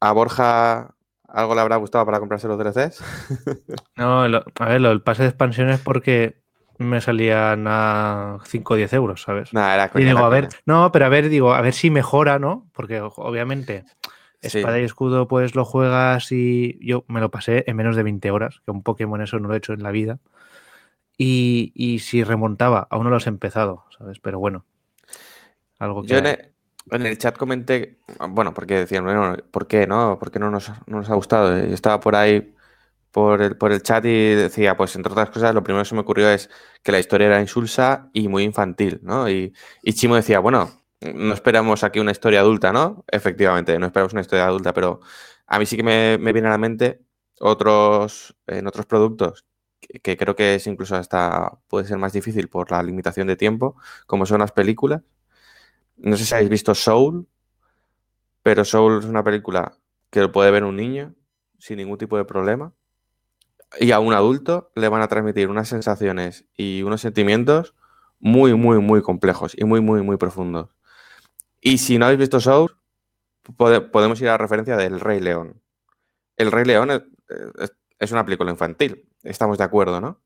A Borja algo le habrá gustado para comprarse los DLCs. no, a ver, el pase de expansión es porque me salían a 5 o 10 euros, ¿sabes? Nada, era y digo, a ver, no, pero a ver, digo, a ver si mejora, ¿no? Porque obviamente Espada y escudo, pues lo juegas y yo me lo pasé en menos de 20 horas, que un Pokémon eso no lo he hecho en la vida. Y, si remontaba, aún no lo has empezado, ¿sabes? Pero bueno, algo que... Yo en el, chat comenté, bueno, porque decían, bueno, ¿por qué no? ¿Por qué no nos, ha gustado? Yo estaba por ahí por el, por el chat y decía, pues entre otras cosas, lo primero que se me ocurrió es que la historia era insulsa y muy infantil, ¿no? Y, y Chimo decía, bueno, no esperamos aquí una historia adulta, ¿no? Efectivamente, no esperamos una historia adulta, pero a mí sí que me, me viene a la mente otros, en otros productos que creo que es incluso hasta puede ser más difícil por la limitación de tiempo, como son las películas. No sé si habéis visto Soul, pero Soul es una película que lo puede ver un niño sin ningún tipo de problema. Y a un adulto le van a transmitir unas sensaciones y unos sentimientos muy, muy, muy complejos y muy, muy, muy profundos. Y si no habéis visto Soul, podemos ir a la referencia del Rey León. El Rey León es una película infantil, Estamos de acuerdo, ¿no?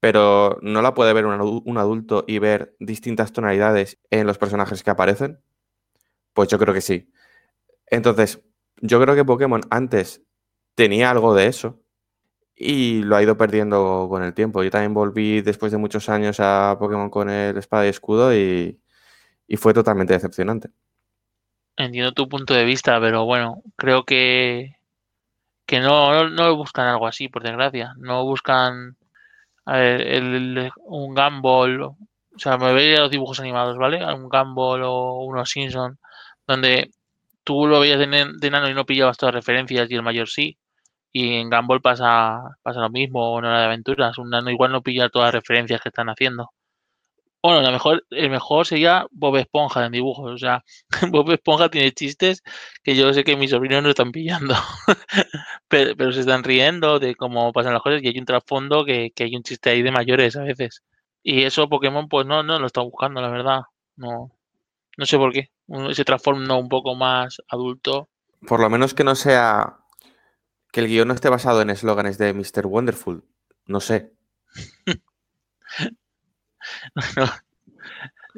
Pero ¿no la puede ver un, adulto y ver distintas tonalidades en los personajes que aparecen? Pues yo creo que sí. Entonces, yo creo que Pokémon antes tenía algo de eso y lo ha ido perdiendo con el tiempo. Yo también volví después de muchos años a Pokémon con el espada y escudo y, y fue totalmente decepcionante. Entiendo tu punto de vista, pero bueno, creo que que no, no, buscan algo así, por desgracia. No buscan el, un Gumball, o sea, me veía los dibujos animados, ¿vale? Un Gumball o unos Simpson, donde tú lo veías de, de nano y no pillabas todas las referencias y el mayor sí. Y en Gumball pasa, pasa lo mismo, o en Hora de Aventuras. Un igual no pilla todas las referencias que están haciendo. Bueno, lo mejor, el mejor sería Bob Esponja en dibujos. O sea, Bob Esponja tiene chistes que yo sé que mis sobrinos no están pillando. pero, se están riendo de cómo pasan las cosas y hay un trasfondo que, hay un chiste ahí de mayores a veces. Y eso Pokémon pues no, no lo está buscando, la verdad. No, no sé por qué. Ese trasfondo un poco más adulto. Por lo menos que no sea que el guion no esté basado en eslóganes de Mr. Wonderful. No sé.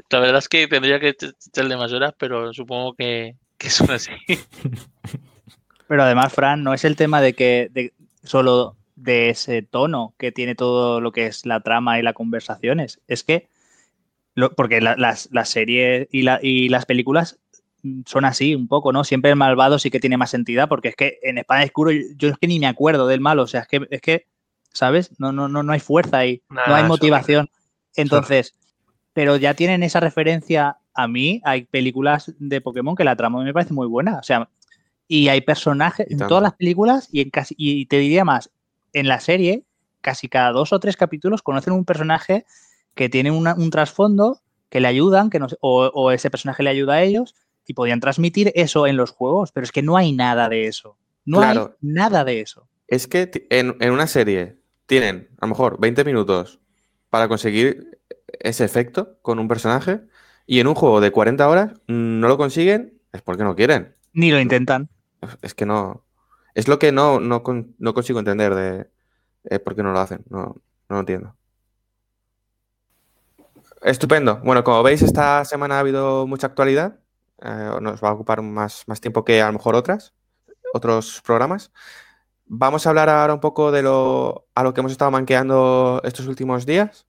La verdad es que tendría que echarle más horas, pero supongo que, que son así. Pero además, Fran, no es el tema de que de, solo de ese tono que tiene todo lo que es la trama y las conversaciones. Es que, lo, porque la, las, las, series y, la, y, las películas son así un poco, ¿no? Siempre el malvado sí que tiene más entidad, porque es que en España Oscuro yo, yo es que ni me acuerdo del malo, o sea, es que, es que ¿sabes? No, no, no, no hay fuerza ahí, nah, no hay motivación. Entonces, pero ya tienen esa referencia a mí, hay películas de Pokémon que la trama me parece muy buena, o sea, y hay personajes en todas las películas y en casi y te diría más, en la serie casi cada dos o tres capítulos conocen un personaje que tiene una, un trasfondo que le ayudan, que no, o, o, ese personaje le ayuda a ellos y podían transmitir eso en los juegos, pero es que no hay nada de eso. No claro. hay nada de eso. Es que en, en, una serie tienen a lo mejor 20 minutos para conseguir ese efecto con un personaje y en un juego de 40 horas no lo consiguen, es porque no quieren. Ni lo intentan. Es que no. Es lo que no, no, no consigo entender de eh, por qué no lo hacen. No, no lo entiendo. Estupendo. Bueno, como veis, esta semana ha habido mucha actualidad. Eh, nos va a ocupar más, más tiempo que a lo mejor otras, otros programas. Vamos a hablar ahora un poco de lo, a lo que hemos estado manqueando estos últimos días.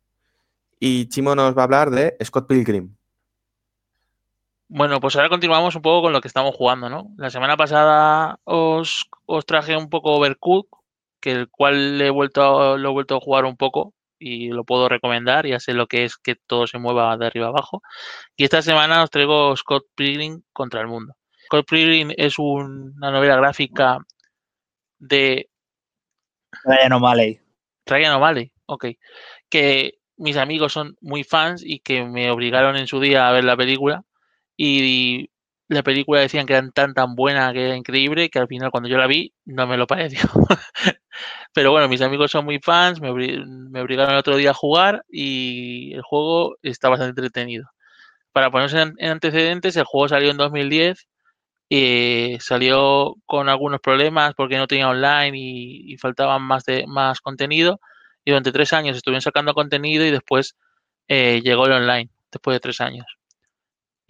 Y Chimo nos va a hablar de Scott Pilgrim. Bueno, pues ahora continuamos un poco con lo que estamos jugando, ¿no? La semana pasada os, os traje un poco Overcook, que el cual le he vuelto a, lo he vuelto a jugar un poco y lo puedo recomendar, ya sé lo que es que todo se mueva de arriba abajo. Y esta semana os traigo Scott Pilgrim contra el mundo. Scott Pilgrim es un, una novela gráfica de... Ryan O'Malley. Ryan O'Malley, ok. Que mis amigos son muy fans y que me obligaron en su día a ver la película y la película decían que era tan tan buena, que era increíble, que al final cuando yo la vi no me lo pareció. Pero bueno, mis amigos son muy fans, me, obligaron el otro día a jugar y el juego está bastante entretenido. Para ponerse en, en antecedentes, el juego salió en 2010 y salió con algunos problemas porque no tenía online y, y faltaban más, de, más contenido. Y durante tres años estuvieron sacando contenido y después eh, llegó el online, después de tres años.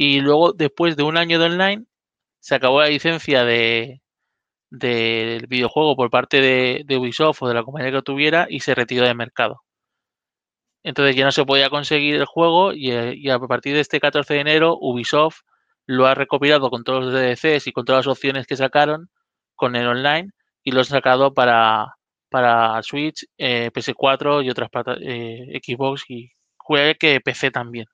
Y luego, después de un año de online, se acabó la licencia de, del videojuego por parte de, Ubisoft o de la compañía que tuviera y se retiró del mercado. Entonces ya no se podía conseguir el juego y, a partir de este 14 de enero Ubisoft lo ha recopilado con todos los DLCs y con todas las opciones que sacaron con el online y lo han sacado para, para Switch, eh, PS4 y otras eh, Xbox y juegue que PC también.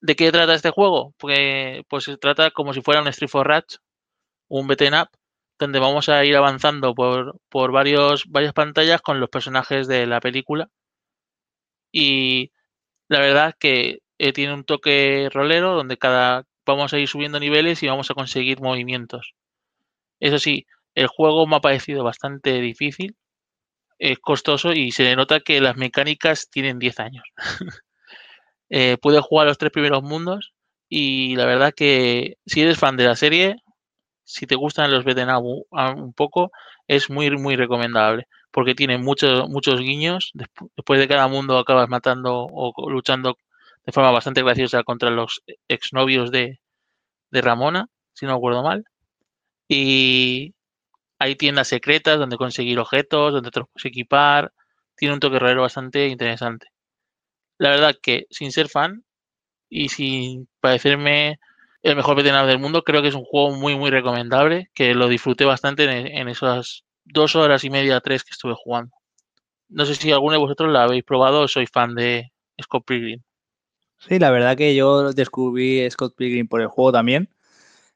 ¿De qué trata este juego? Pues, pues se trata como si fuera un Street for Rats, un beat'em up, donde vamos a ir avanzando por, por varios, varias pantallas con los personajes de la película. Y la verdad que eh, tiene un toque rolero donde cada vamos a ir subiendo niveles y vamos a conseguir movimientos. Eso sí, el juego me ha parecido bastante difícil, es costoso y se nota que las mecánicas tienen 10 años. eh, pude jugar los tres primeros mundos y la verdad que si eres fan de la serie, si te gustan los beat'em un poco, es muy, muy recomendable porque tiene muchos, muchos guiños. Después de cada mundo acabas matando o luchando de forma bastante graciosa contra los exnovios de, de Ramona, si no acuerdo mal. Y hay tiendas secretas donde conseguir objetos, donde te los puedes equipar. Tiene un toque rolero bastante interesante. La verdad que sin ser fan y sin parecerme el mejor veterano del mundo, creo que es un juego muy, muy recomendable, que lo disfruté bastante en, esas dos horas y media, tres que estuve jugando. No sé si alguno de vosotros la habéis probado o soy fan de Scott Pilgrim. Sí, la verdad que yo descubrí Scott Pilgrim por el juego también.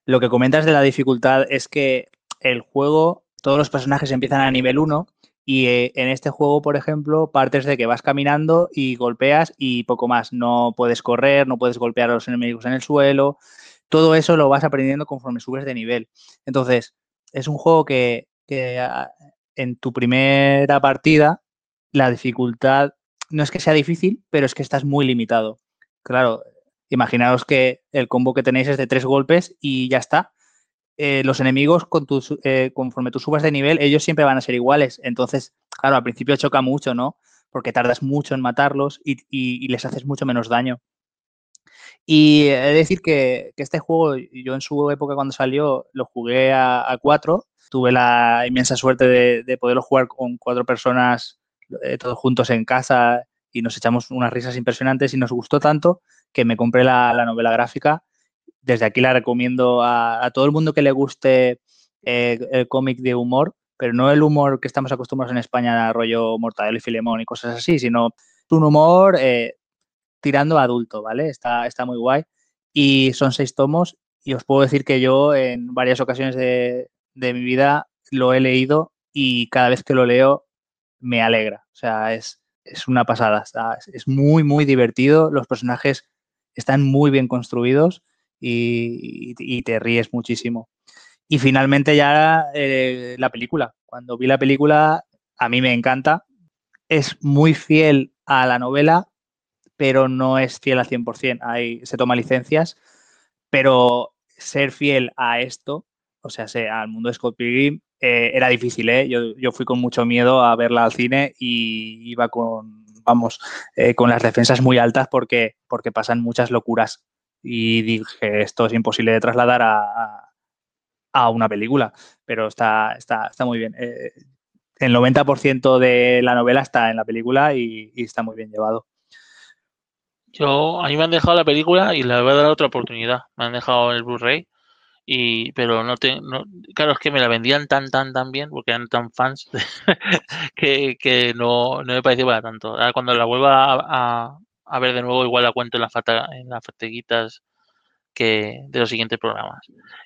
Lo que comentas de la dificultad es que el juego, todos los personajes empiezan a nivel 1 y eh, en este juego, por ejemplo, partes de que vas caminando y golpeas y poco más. No puedes correr, no puedes golpear a los enemigos en el suelo. Todo eso lo vas aprendiendo conforme subes de nivel. Entonces, es un juego que, que en tu primera partida la dificultad no es que sea difícil, pero es que estás muy limitado. Claro, imaginaos que el combo que tenéis es de tres golpes y ya está. Eh, los enemigos, con tus, eh, conforme tú subas de nivel, ellos siempre van a ser iguales. Entonces, claro, al principio choca mucho, ¿no? Porque tardas mucho en matarlos y, les haces mucho menos daño. Y he de decir que, este juego, yo en su época cuando salió, lo jugué a, cuatro. Tuve la inmensa suerte de, poderlo jugar con cuatro personas eh, todos juntos en casa y nos echamos unas risas impresionantes y nos gustó tanto que me compré la, la novela gráfica desde aquí la recomiendo a, todo el mundo que le guste eh, el cómic de humor, pero no el humor que estamos acostumbrados en España, rollo Mortadelo y Filemón y cosas así, sino un humor eh, tirando adulto, ¿vale? Está, muy guay. Y son seis tomos y os puedo decir que yo en varias ocasiones de, mi vida lo he leído y cada vez que lo leo me alegra. O sea, es una pasada. es muy, muy divertido. Los personajes están muy bien construidos y, te ríes muchísimo. Y finalmente ya eh, la película. Cuando vi la película, a mí me encanta. Es muy fiel a la novela, pero no es fiel al 100%. Hay, se toma licencias, pero ser fiel a esto, o sea, al mundo de Scott Pilgrim, eh, era difícil. ¿eh? Yo, fui con mucho miedo a verla al cine y iba con, vamos, con las defensas muy altas porque, porque pasan muchas locuras y dije, esto es imposible de trasladar a, a, una película, pero está, está, está muy bien. Eh, el 90% de la novela está en la película y, está muy bien llevado. Yo, a mí me han dejado la película y le voy a dar otra oportunidad. Me han dejado el Blu-ray, y, pero no te, no, claro, es que me la vendían tan, tan, tan bien, porque eran tan fans, que, que no, no, me pareció para tanto. Ahora cuando la vuelva a ver de nuevo, igual la cuento en, la en las fatiguitas que de los siguientes programas.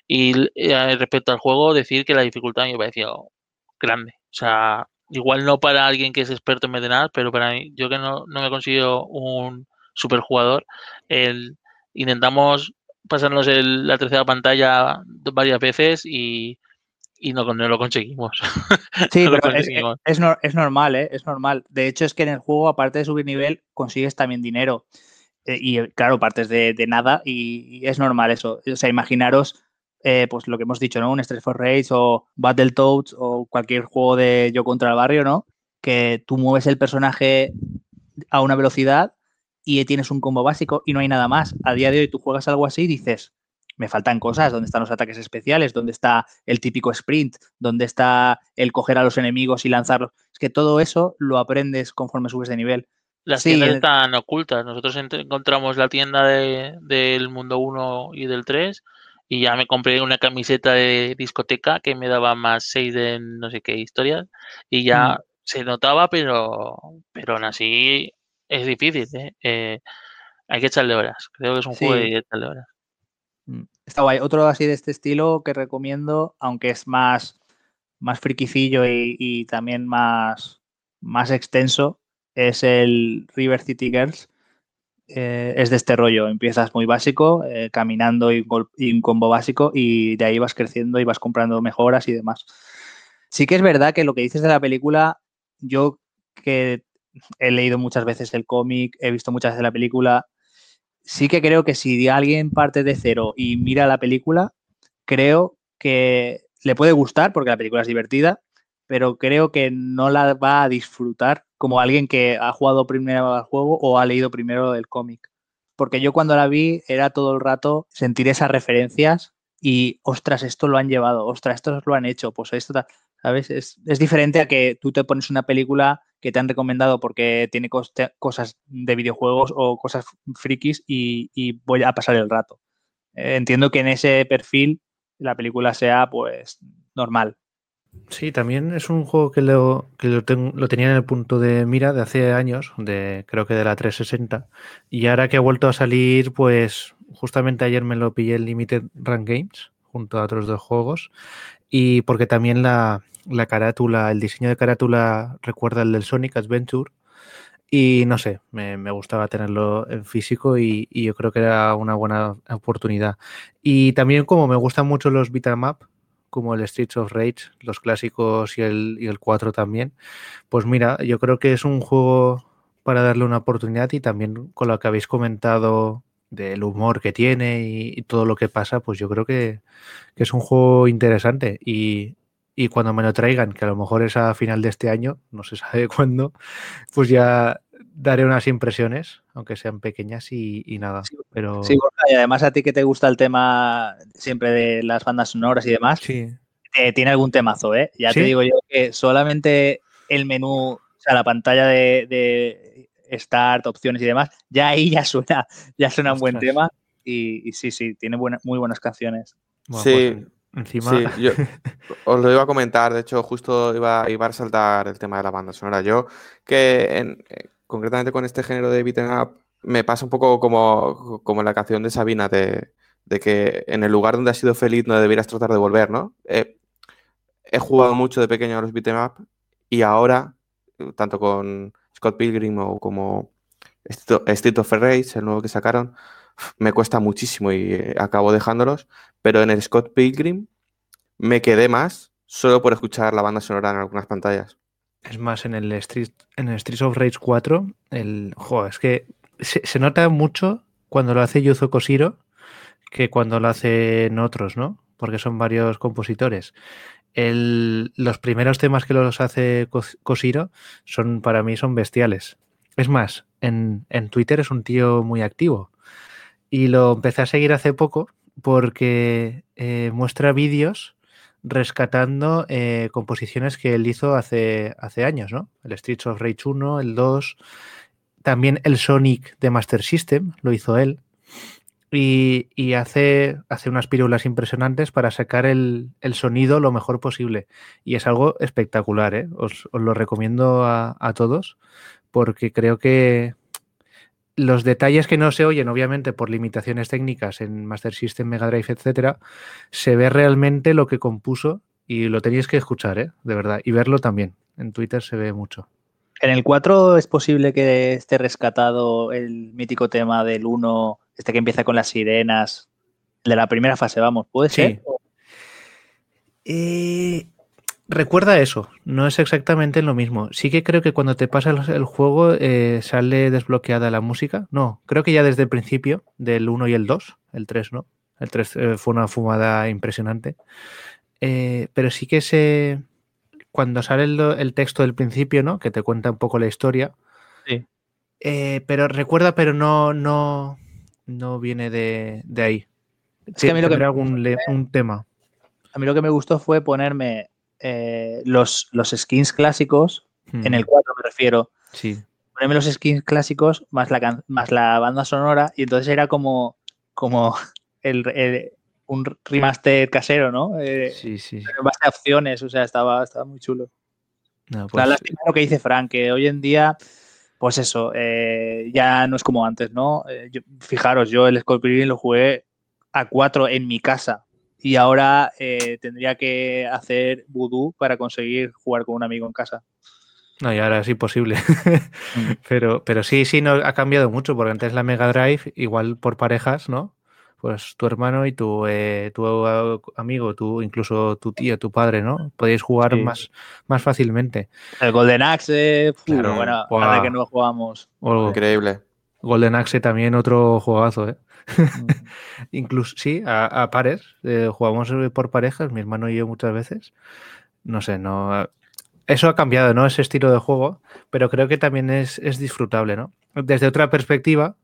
Y eh, respecto al juego, decir que la dificultad me pareció grande. O sea, igual no para alguien que es experto en metenar, pero para mí, yo que no, no me considero un super jugador, el, intentamos pasarnos la tercera pantalla varias veces y y no, lo conseguimos. Sí, pero Es, normal, ¿eh? Es normal. De hecho, es que en el juego, aparte de subir nivel, consigues también dinero. Eh, y eh, claro, partes de, nada y, es normal eso. O sea, imaginaros, pues lo que hemos dicho, ¿no? Un Street for Rage o Battletoads o cualquier juego de Yo contra el barrio, ¿no? Que tú mueves el personaje a una velocidad y tienes un combo básico y no hay nada más. A día de hoy tú juegas algo así y dices, me faltan cosas, ¿dónde están los ataques especiales? ¿Dónde está el típico sprint? ¿Dónde está el coger a los enemigos y lanzarlos? Es que todo eso lo aprendes conforme subes de nivel. Las tiendas están ocultas. Nosotros encontramos la tienda del mundo 1 y del 3 y ya me compré una camiseta de discoteca que me daba más 6 de no sé qué historias y ya mm. se notaba, pero, pero aún así es difícil. ¿eh? Eh, hay que echarle horas. Creo que es un juego de echarle horas. Mm, está guay. Otro así de este estilo que recomiendo, aunque es más, más friquicillo y, también más, más extenso, es el River City Girls. Eh, es de este rollo. Empiezas muy básico, eh, caminando y, un combo básico, y de ahí vas creciendo y vas comprando mejoras y demás. Sí que es verdad que lo que dices de la película, yo que he leído muchas veces el cómic, he visto muchas veces la película, sí que creo que si alguien parte de cero y mira la película, creo que le puede gustar porque la película es divertida, pero creo que no la va a disfrutar como alguien que ha jugado primero al juego o ha leído primero el cómic. Porque yo cuando la vi era todo el rato sentir esas referencias y, ostras, esto lo han llevado, ostras, esto lo han hecho, pues esto, ¿sabes? Es, es diferente a que tú te pones una película que te han recomendado porque tiene cosas de videojuegos o cosas frikis y, voy a pasar el rato. Eh, entiendo que en ese perfil la película sea pues normal. Sí, también es un juego que lo, que lo, tenía en el punto de mira de hace años, de creo que de la 360, y ahora que ha vuelto a salir, pues justamente ayer me lo pillé en Limited Run Games, junto a otros dos juegos, y porque también la, la carátula, el diseño de carátula recuerda el del Sonic Adventure. Y no sé, me, gustaba tenerlo en físico y, yo creo que era una buena oportunidad. Y también como me gustan mucho los beat'em como el Streets of Rage, los clásicos y el, y el 4 también, pues mira, yo creo que es un juego para darle una oportunidad y también con lo que habéis comentado del humor que tiene y, todo lo que pasa, pues yo creo que, que es un juego interesante. Y, y, cuando me lo traigan, que a lo mejor es a final de este año, no se sabe cuándo, pues ya daré unas impresiones, aunque sean pequeñas y, y nada. pero... Sí, y además a ti que te gusta el tema siempre de las bandas sonoras y demás, sí. eh, tiene algún temazo, ¿eh? Ya ¿Sí? te digo yo que solamente el menú, o sea, la pantalla de, de Start, opciones y demás, ya ahí ya suena, ya suena un buen tema y, y sí, sí, tiene buena, muy buenas canciones. Bueno, Sí, pues, encima. Sí, yo os lo iba a comentar, de hecho, justo iba, iba a resaltar el tema de la banda sonora. Yo, que en- eh, concretamente con este género de beat'em up, me pasa un poco como, como la canción de Sabina, de, de que en el lugar donde has sido feliz no deberías tratar de volver, ¿no? Eh, he jugado mucho de pequeño a los beat'em up y ahora, tanto con Scott Pilgrim o como Street Street of Rage, el nuevo que sacaron, me cuesta muchísimo y eh, acabo dejándolos, pero en el Scott Pilgrim me quedé más solo por escuchar la banda sonora en algunas pantallas. Es más, en el Street, en el Streets of Rage 4, el, jo, es que se, se nota mucho cuando lo hace Yuzo Koshiro que cuando lo hacen otros, ¿no? Porque son varios compositores. El- los primeros temas que los hace Kos- Koshiro son, para mí, son bestiales. Es más, en, en Twitter es un tío muy activo. Y lo empecé a seguir hace poco porque eh, muestra vídeos rescatando eh, composiciones que él hizo hace, hace años, ¿no? El Streets of Rage 1, el 2, también el Sonic de Master System, lo hizo él. Y, y hace, hace unas pirulas impresionantes para sacar el, el sonido lo mejor posible. Y es algo espectacular, ¿eh? Os, os lo recomiendo a, a todos porque creo que los detalles que no se oyen, obviamente por limitaciones técnicas en Master System, Mega Drive, etcétera, se ve realmente lo que compuso y lo tenéis que escuchar, ¿eh? de verdad, y verlo también. En Twitter se ve mucho. En el 4 es posible que esté rescatado el mítico tema del 1, este que empieza con las sirenas, de la primera fase, vamos, ¿puede Sí. ser? Eh, recuerda eso, no es exactamente lo mismo. Sí que creo que cuando te pasas el juego eh, sale desbloqueada la música. No, creo que ya desde el principio, del 1 y el 2, el 3 no. El 3 eh, fue una fumada impresionante. Eh, pero sí que se. Cuando sale el, el texto del principio, ¿no? Que te cuenta un poco la historia. Sí. Pero recuerda, pero no, no, no viene de, de ahí. Es que a mí lo que me- algún le- un tema. A mí lo que me gustó fue ponerme eh, los, los skins clásicos, en el 4 me refiero, Sí. ponerme los skins clásicos más la, can- más la banda sonora y entonces era como, como el, el- un remaster casero, ¿no? Eh, Sí, sí. En base a opciones, o sea, estaba, estaba muy chulo. No, La pues, lástima lo que dice Frank, que hoy en día, pues eso, eh, ya no es como antes, ¿no? Eh, yo- fijaros, yo el Scorpion lo jugué a 4 en mi casa y ahora eh, tendría que hacer vudú para conseguir jugar con un amigo en casa. no, y ahora es imposible. pero, pero sí, sí, no, ha cambiado mucho, porque antes la Mega Drive, igual por parejas, ¿no? Pues tu hermano y tu, eh, tu amigo, tu, incluso tu tío, tu padre, ¿no? Podéis jugar Sí. más, más fácilmente. El Golden Axe, fu, Claro, bueno, guau. hace que no jugamos. Increíble. Golden Axe también otro juegazo, ¿eh? Incluso, sí, a, a pares. eh, jugamos eh, por parejas, mi hermano y yo muchas veces. No sé, no. Eso ha cambiado, ¿no? Ese estilo de juego, pero creo que también es, es disfrutable, ¿no? Desde otra perspectiva,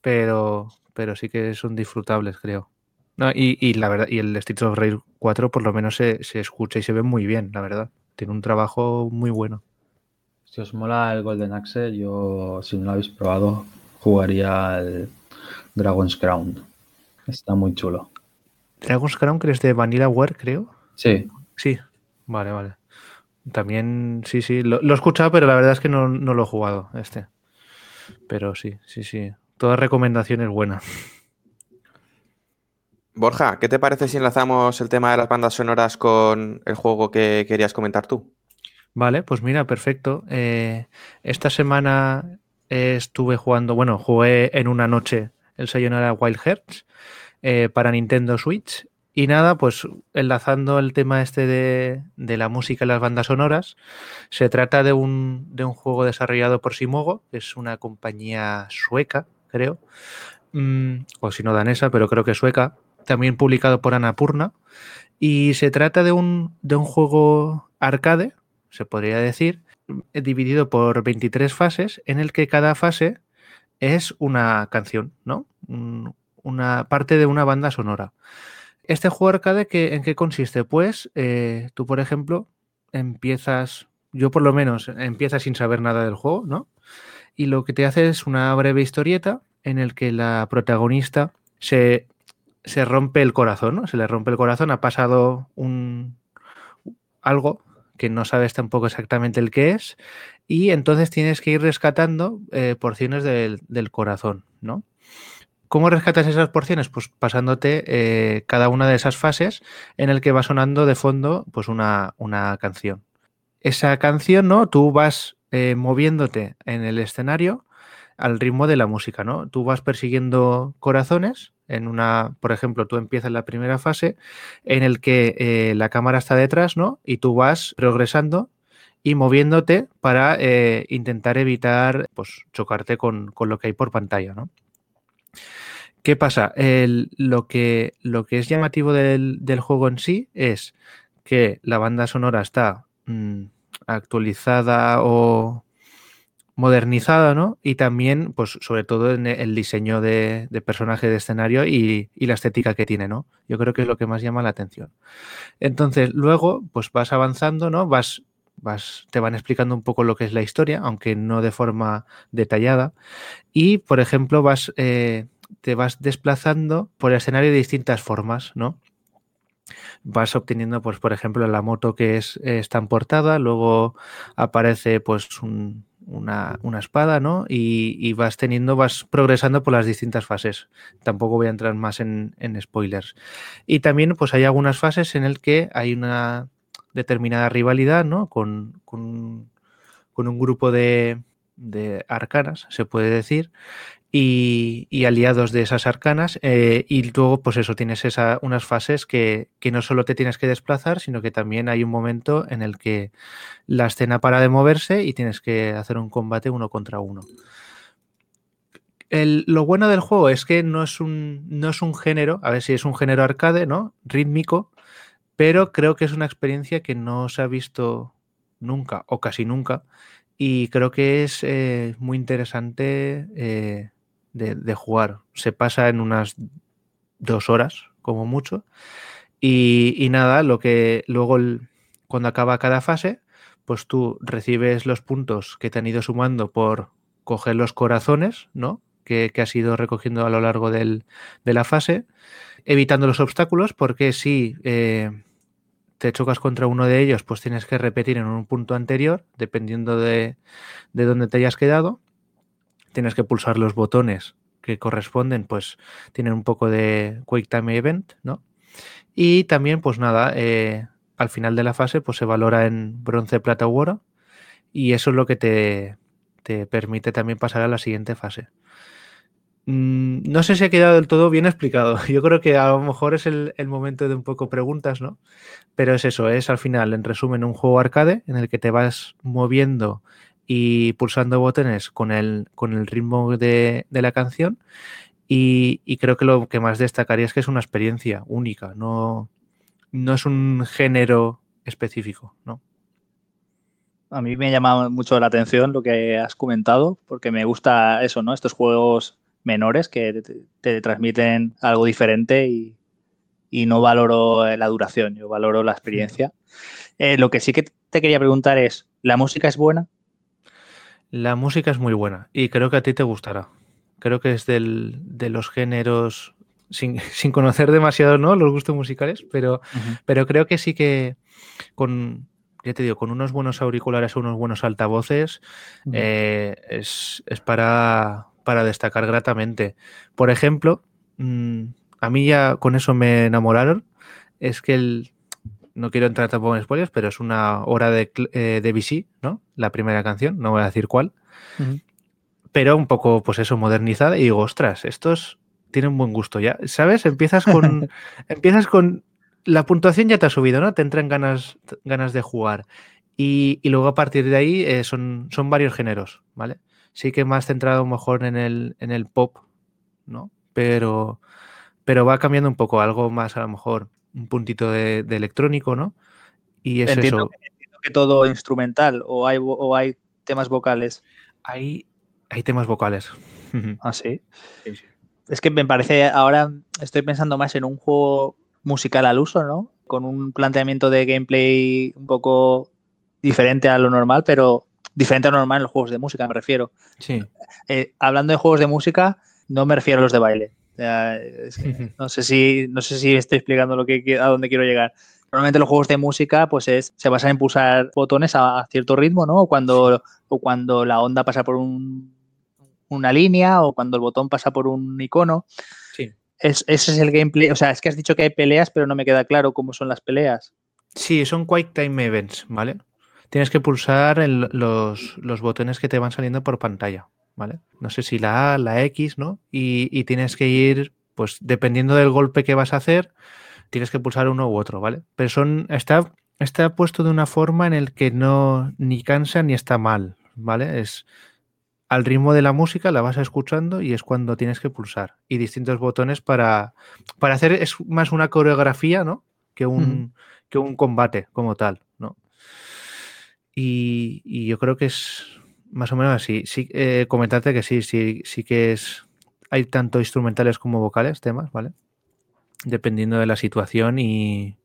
pero, pero sí que son disfrutables, creo. No, y, y la verdad, y el Streets of Rage 4 por lo menos se, se escucha y se ve muy bien, la verdad. Tiene un trabajo muy bueno. Si os mola el Golden Axe, yo, si no lo habéis probado, jugaría al Dragon's Crown. Está muy chulo. Dragon's Crown, que es de Vanillaware, creo. Sí, Sí, vale, vale. También, sí, sí, lo, lo he escuchado, pero la verdad es que no, no lo he jugado este. Pero sí, sí, sí. Toda recomendación es buena. Borja, ¿qué te parece si enlazamos el tema de las bandas sonoras con el juego que querías comentar tú? Vale, pues mira, perfecto. Eh, esta semana estuve jugando, bueno, jugué en una noche el Sayonara Wild Hearts eh, para Nintendo Switch. Y nada, pues enlazando el tema este de, de la música y las bandas sonoras, se trata de un, de un juego desarrollado por Simogo, que es una compañía sueca, creo, mm, o si no danesa, pero creo que sueca, también publicado por Annapurna. Y se trata de un, de un juego arcade, se podría decir, eh, dividido por 23 fases, en el que cada fase es una canción, ¿no? Una parte de una banda sonora. Este juego arcade, ¿en qué consiste? Pues eh, tú, por ejemplo, empiezas, yo por lo menos, empiezas sin saber nada del juego, ¿no? Y lo que te hace es una breve historieta en el que la protagonista se, se rompe el corazón, ¿no? Se le rompe el corazón, ha pasado un algo que no sabes tampoco exactamente el que es, y entonces tienes que ir rescatando eh, porciones del, corazón, ¿no? ¿Cómo rescatas esas porciones? Pues pasándote eh, cada una de esas fases en el que va sonando de fondo pues una, una canción. Esa canción, ¿no? Tú vas eh, moviéndote en el escenario al ritmo de la música, ¿no? Tú vas persiguiendo corazones en una, por ejemplo, tú empiezas la primera fase en el que la cámara está detrás, ¿no? Y tú vas progresando y moviéndote para eh, intentar evitar, pues, chocarte con, lo que hay por pantalla, ¿no? ¿Qué pasa? lo, que, lo que es llamativo del, juego en sí es que la banda sonora está mm, actualizada o modernizada, ¿no? Y también, pues, sobre todo en el diseño de, personaje de escenario y, la estética que tiene, ¿no? Yo creo que es lo que más llama la atención. Entonces, luego, pues vas avanzando, ¿no? Vas, vas, te van explicando un poco lo que es la historia, aunque no de forma detallada. Y, por ejemplo, vas, eh, te vas desplazando por el escenario de distintas formas, ¿no? vas obteniendo, pues, por ejemplo, la moto que es, está en portada, luego aparece pues un, una, espada, ¿no? Y, vas teniendo, vas progresando por las distintas fases. Tampoco voy a entrar más en, spoilers. Y también, pues hay algunas fases en el que hay una determinada rivalidad, ¿no? Con, con, un grupo de, de arcanas, se puede decir, y, aliados de esas arcanas. Eh, y luego, pues eso, tienes esa, unas fases que, no solo te tienes que desplazar, sino que también hay un momento en el que la escena para de moverse y tienes que hacer un combate uno contra uno. lo bueno del juego es que no es, un, no es un género, a ver si es un género arcade, ¿no? Rítmico, pero creo que es una experiencia que no se ha visto nunca o casi nunca. Y creo que es eh, muy interesante eh, de, jugar. Se pasa en unas dos horas, como mucho. Y, nada, lo que luego cuando acaba cada fase, pues tú recibes los puntos que te han ido sumando por coger los corazones, ¿no? Que, has ido recogiendo a lo largo de la fase, evitando los obstáculos, porque si eh, te chocas contra uno de ellos, pues tienes que repetir en un punto anterior, dependiendo de, de dónde te hayas quedado tienes que pulsar los botones que corresponden, pues tienen un poco de Quick Time Event, ¿no? Y también, pues nada, eh, al final de la fase, pues se valora en bronce, plata u oro. Y eso es lo que te, permite también pasar a la siguiente fase. Mm, no sé si ha quedado del todo bien explicado. Yo creo que a lo mejor es el, momento de un poco preguntas, ¿no? Pero es eso, es al final, en resumen, un juego arcade en el que te vas moviendo y pulsando botones con el, con el ritmo de, la canción. Y, creo que lo que más destacaría es que es una experiencia única, no, no es un género específico, ¿no? A mí me ha llamado mucho la atención lo que has comentado, porque me gusta eso, ¿no? Estos juegos menores que te, transmiten algo diferente y, no valoro la duración, yo valoro la experiencia. Eh, lo que sí que te quería preguntar es, ¿la música es buena? La música es muy buena y creo que a ti te gustará. Creo que es del, de los géneros, sin, conocer demasiado ¿no? los gustos musicales, pero, pero creo que sí que con, ya te digo, con unos buenos auriculares o unos buenos altavoces eh, es, para, para, destacar gratamente. Por ejemplo, mm, a mí ya con eso me enamoraron. Es que el, no quiero entrar tampoco en spoilers, pero es una hora de, eh, de BC, ¿no? La primera canción, no voy a decir cuál. Pero un poco, pues eso, modernizada. Y digo, ostras, estos tienen buen gusto ya. ¿Sabes? Empiezas con. empiezas con. La puntuación ya te ha subido, ¿no? Te entran ganas, ganas de jugar. Y, luego a partir de ahí eh, son, son varios géneros, ¿vale? Sí que más centrado mejor en el, en el pop, ¿no? pero, pero va cambiando un poco, algo más a lo mejor, un puntito de, de electrónico, ¿no? Y es entiendo, eso. que- entiendo que todo instrumental o hay, o hay temas vocales. Hay, hay temas vocales. Ah, sí. Sí, sí. Es que me parece, ahora estoy pensando más en un juego musical al uso, ¿no? Con un planteamiento de gameplay un poco diferente a lo normal, pero diferente a lo normal en los juegos de música, me refiero. Sí. Eh, hablando de juegos de música, no me refiero a los de baile. Es que no sé si, no sé si estoy explicando lo que, a dónde quiero llegar. Normalmente los juegos de música, pues es, se basan en pulsar botones a, a cierto ritmo, ¿no? O cuando, o cuando la onda pasa por un- una línea, o cuando el botón pasa por un icono. Sí. Es- ese es el gameplay. O sea, es que has dicho que hay peleas, pero no me queda claro cómo son las peleas. Sí, son Quick Time Events, ¿vale? Tienes que pulsar el- los, los botones que te van saliendo por pantalla, ¿vale? No sé si la A, la X, ¿no? Y, y tienes que ir, pues dependiendo del golpe que vas a hacer, tienes que pulsar uno u otro, ¿vale? Pero son, está, está puesto de una forma en el que no ni cansa ni está mal, ¿vale? Es al ritmo de la música, la vas escuchando y es cuando tienes que pulsar. Y distintos botones para, para hacer, es más una coreografía, ¿no? Que un, que un combate como tal. Y, y yo creo que es más o menos así. Sí, eh, comentarte que sí, sí, sí que es. Hay tanto instrumentales como vocales, temas, ¿vale? Dependiendo de la situación y.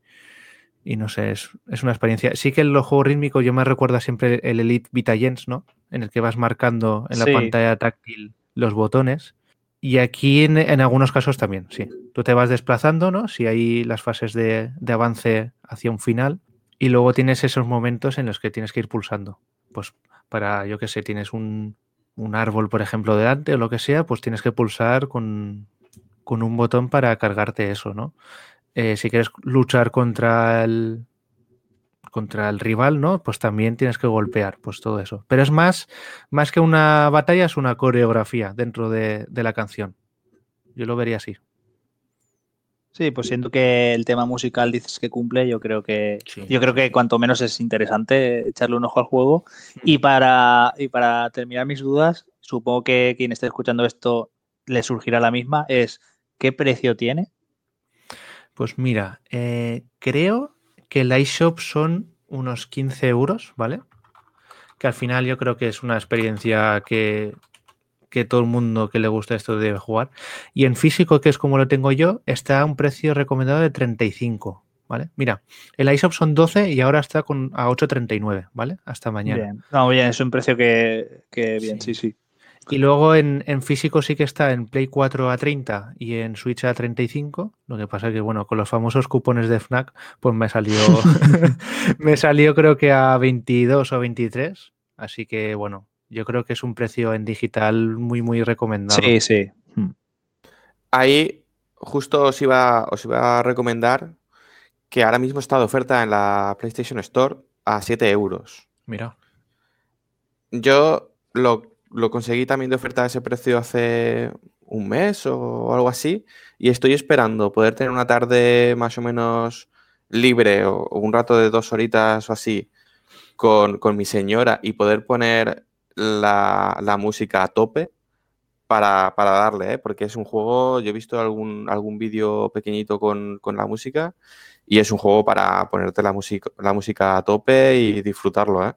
Y no sé, es, es una experiencia. Sí que en los juegos rítmicos yo me recuerda siempre el Elite Vitagens, ¿no? En el que vas marcando en la Sí. pantalla táctil los botones. Y aquí en, en algunos casos también, sí. Tú te vas desplazando, ¿no? Si hay las fases de, de avance hacia un final. Y luego tienes esos momentos en los que tienes que ir pulsando. Pues para, yo qué sé, tienes un, un árbol, por ejemplo, delante o lo que sea, pues tienes que pulsar con, con un botón para cargarte eso, ¿no? Eh, si quieres luchar contra el contra el rival, ¿no? Pues también tienes que golpear, pues todo eso. Pero es más, más que una batalla, es una coreografía dentro de, de la canción. Yo lo vería así. Sí, pues siento que el tema musical dices que cumple, yo creo que Sí. yo creo que cuanto menos es interesante echarle un ojo al juego. Y para, y para terminar mis dudas, supongo que quien esté escuchando esto le surgirá la misma, es ¿qué precio tiene? Pues mira, eh, creo que el iShop son unos 15 euros, ¿vale? Que al final yo creo que es una experiencia que, que todo el mundo que le gusta esto debe jugar. Y en físico, que es como lo tengo yo, está a un precio recomendado de 35, ¿vale? Mira, el iShop son 12 y ahora está con, a 8,39, ¿vale? Hasta mañana. Bien. No, bien, es un precio que, que bien, sí, sí. Y luego en, en físico sí que está en Play 4 a 30 y en Switch a 35. Lo que pasa que, bueno, con los famosos cupones de FNAC, pues me salió, me salió creo que a 22 o 23. Así que, bueno, yo creo que es un precio en digital muy, muy recomendado. Sí, sí. Mm. Ahí justo os iba, os iba a recomendar que ahora mismo está de oferta en la PlayStation Store a 7 euros. Mira. Yo lo, lo conseguí también de oferta a ese precio hace un mes o algo así y estoy esperando poder tener una tarde más o menos libre o, o un rato de dos horitas o así con, con mi señora y poder poner la, música a tope para, para darle, ¿eh? porque es un juego, yo he visto algún, algún vídeo pequeñito con, con la música y es un juego para ponerte la música, la música a tope y disfrutarlo. ¿eh?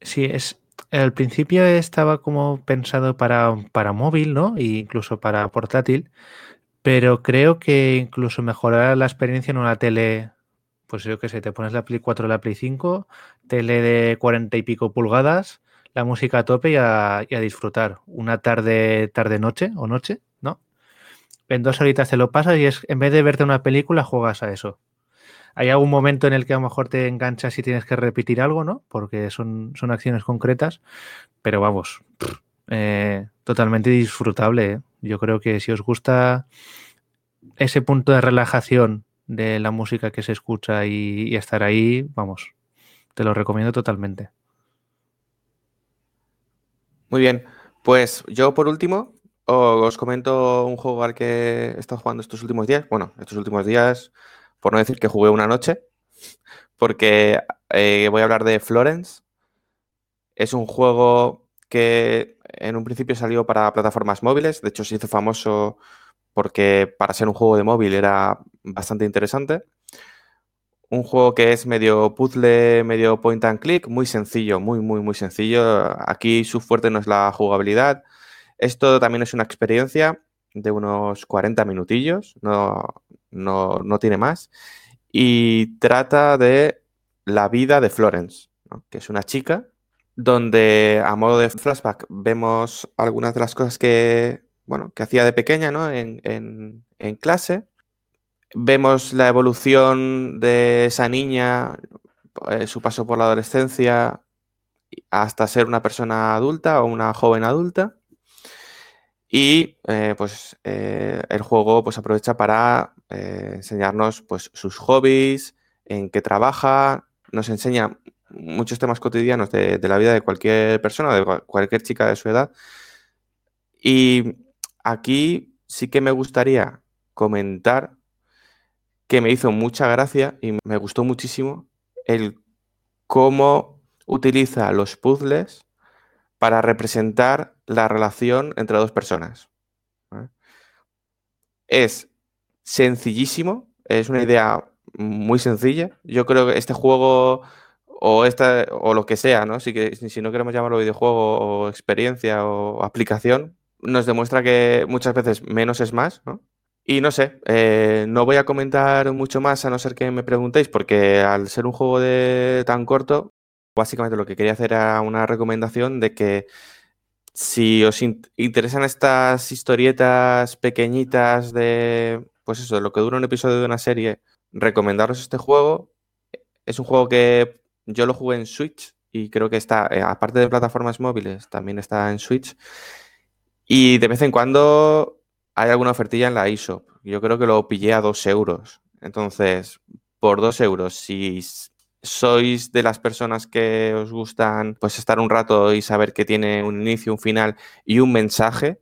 Sí, es. Al principio estaba como pensado para, para móvil, ¿no? E incluso para portátil. Pero creo que incluso mejorará la experiencia en una tele. Pues yo qué sé, te pones la Play 4 o la Play 5, tele de 40 y pico pulgadas, la música a tope y a, y disfrutar. Una tarde, tarde-noche o noche, ¿no? En dos horitas te lo pasas y es en vez de verte una película, juegas a eso. Hay algún momento en el que a lo mejor te enganchas y tienes que repetir algo, ¿no? Porque son, son acciones concretas, pero vamos, eh, totalmente disfrutable. ¿eh? Yo creo que si os gusta ese punto de relajación de la música que se escucha y estar ahí, vamos, te lo recomiendo totalmente. Muy bien, pues yo por último os comento un juego al que he estado jugando estos últimos días. Bueno, estos últimos días, por no decir que jugué una noche, porque eh, voy a hablar de Florence. Es un juego que en un principio salió para plataformas móviles, de hecho se hizo famoso porque para ser un juego de móvil era bastante interesante. Un juego que es medio puzzle, medio point and click, muy sencillo, muy, muy, muy sencillo. Aquí su fuerte no es la jugabilidad. Esto también es una experiencia de unos 40 minutillos, no, no, no tiene más. Y trata de la vida de Florence, que es una chica donde a modo de flashback vemos algunas de las cosas que, bueno, que hacía de pequeña ¿no? en, en, en clase. Vemos la evolución de esa niña, eh, su paso por la adolescencia, hasta ser una persona adulta o una joven adulta. Y eh, pues eh, el juego pues aprovecha para enseñarnos pues sus hobbies, en qué trabaja, nos enseña muchos temas cotidianos de, la vida de cualquier persona, de cual- cualquier chica de su edad. Y aquí sí que me gustaría comentar que me hizo mucha gracia y me gustó muchísimo el cómo utiliza los puzzles para representar la relación entre dos personas. Es sencillísimo, es una idea muy sencilla. Yo creo que este juego o esta o lo que sea, ¿no? Si, que, si no queremos llamarlo videojuego o experiencia o aplicación, nos demuestra que muchas veces menos es más, ¿no? Y no sé, eh, no voy a comentar mucho más a no ser que me preguntéis, porque al ser un juego de tan corto, básicamente lo que quería hacer era una recomendación de que si os in- interesan estas historietas pequeñitas de, pues eso, de lo que dura un episodio de una serie, recomendaros este juego. Es un juego que yo lo jugué en Switch y creo que está, eh, aparte de plataformas móviles, también está en Switch. Y de vez en cuando hay alguna ofertilla en la eShop. Yo creo que lo pillé a dos euros. Entonces, por dos euros, si sois de las personas que os gustan pues estar un rato y saber que tiene un inicio, un final y un mensaje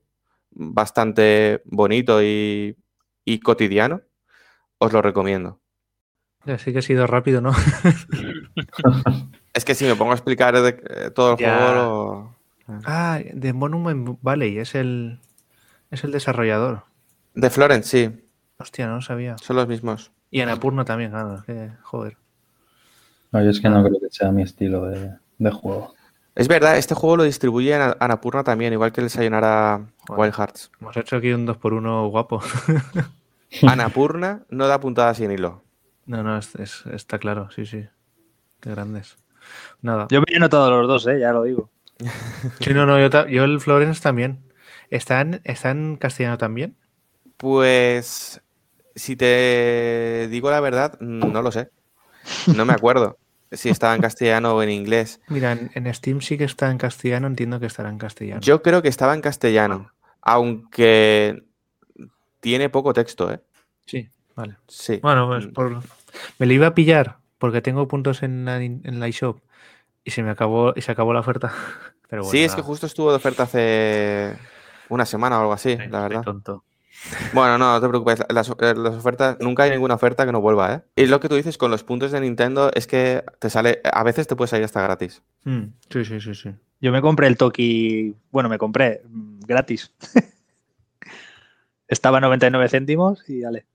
bastante bonito y, y cotidiano, os lo recomiendo. Así que ha sido rápido, ¿no? Es que si me pongo a explicar de- eh, todo el Ya. juego, lo- Ah, de Monument Valley, es el, es el desarrollador. de Florence, sí, Hostia, no lo sabía. son los mismos. Y Anapurna también, claro. es que, joder. No, yo es que no creo que sea mi estilo de, de juego. Es verdad, este juego lo distribuye Anapurna también, igual que el Sayonara Joder. Wild Hearts. Hemos hecho aquí un 2x1 guapo. Anapurna no da puntada sin hilo. No, no, es- es- está claro, sí, sí. Qué grandes. Nada. Yo me lleno todos los dos, ¿eh? ya lo digo. Sí, no, no, yo, yo el Florence también. ¿Está en, ¿Está en castellano también? Pues, si te digo la verdad, no lo sé. No me acuerdo si estaba en castellano o en inglés. Mira, en, Steam sí que está en castellano, entiendo que estará en castellano. Yo creo que estaba en castellano, aunque tiene poco texto, ¿eh? Sí, vale. Sí. Bueno, pues Mm. por... me lo iba a pillar porque tengo puntos en la, en la eShop y se me acabó y se acabó la oferta. Pero bueno, sí, es que justo estuvo de oferta hace una semana o algo así, Sí, la verdad. tonto. Bueno, no, no te preocupes. Las, eh, las ofertas, nunca hay ninguna oferta que no vuelva, ¿eh? Y lo que tú dices con los puntos de Nintendo es que te sale, a veces te puede salir hasta gratis. Mm, sí, sí, sí, sí. Yo me compré el Toki, bueno, me compré mm, gratis. Estaba a 99 céntimos y dale.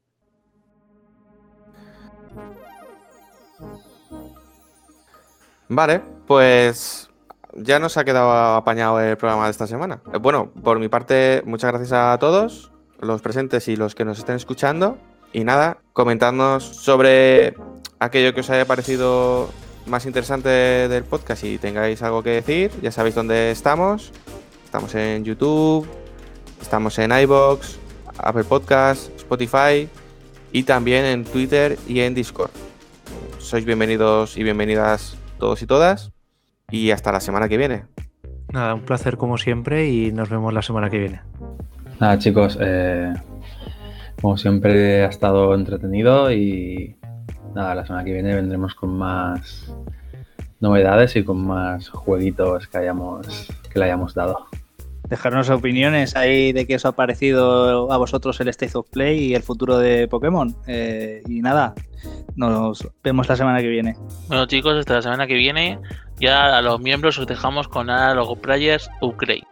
Vale, pues ya nos ha quedado apañado el programa de esta semana. Eh, Bueno, por mi parte, muchas gracias a todos, los presentes y los que nos estén escuchando. Y nada, comentadnos sobre aquello que os haya parecido más interesante del podcast y tengáis algo que decir. Ya sabéis dónde estamos. Estamos en YouTube, estamos en iBox, Apple Podcast, Spotify y también en Twitter y en Discord. Sois bienvenidos y bienvenidas todos y todas. Y hasta la semana que viene. Nada, un placer como siempre y nos vemos la semana que viene. Nada, chicos, eh, como siempre ha estado entretenido y nada, la semana que viene vendremos con más novedades y con más jueguitos que hayamos que le hayamos dado. Dejarnos opiniones ahí de qué os ha parecido a vosotros el State of Play y el futuro de Pokémon. Eh, y nada, nos vemos la semana que viene. Bueno chicos, hasta la semana que viene. Ya a los miembros os dejamos con Logo Players Upgrade.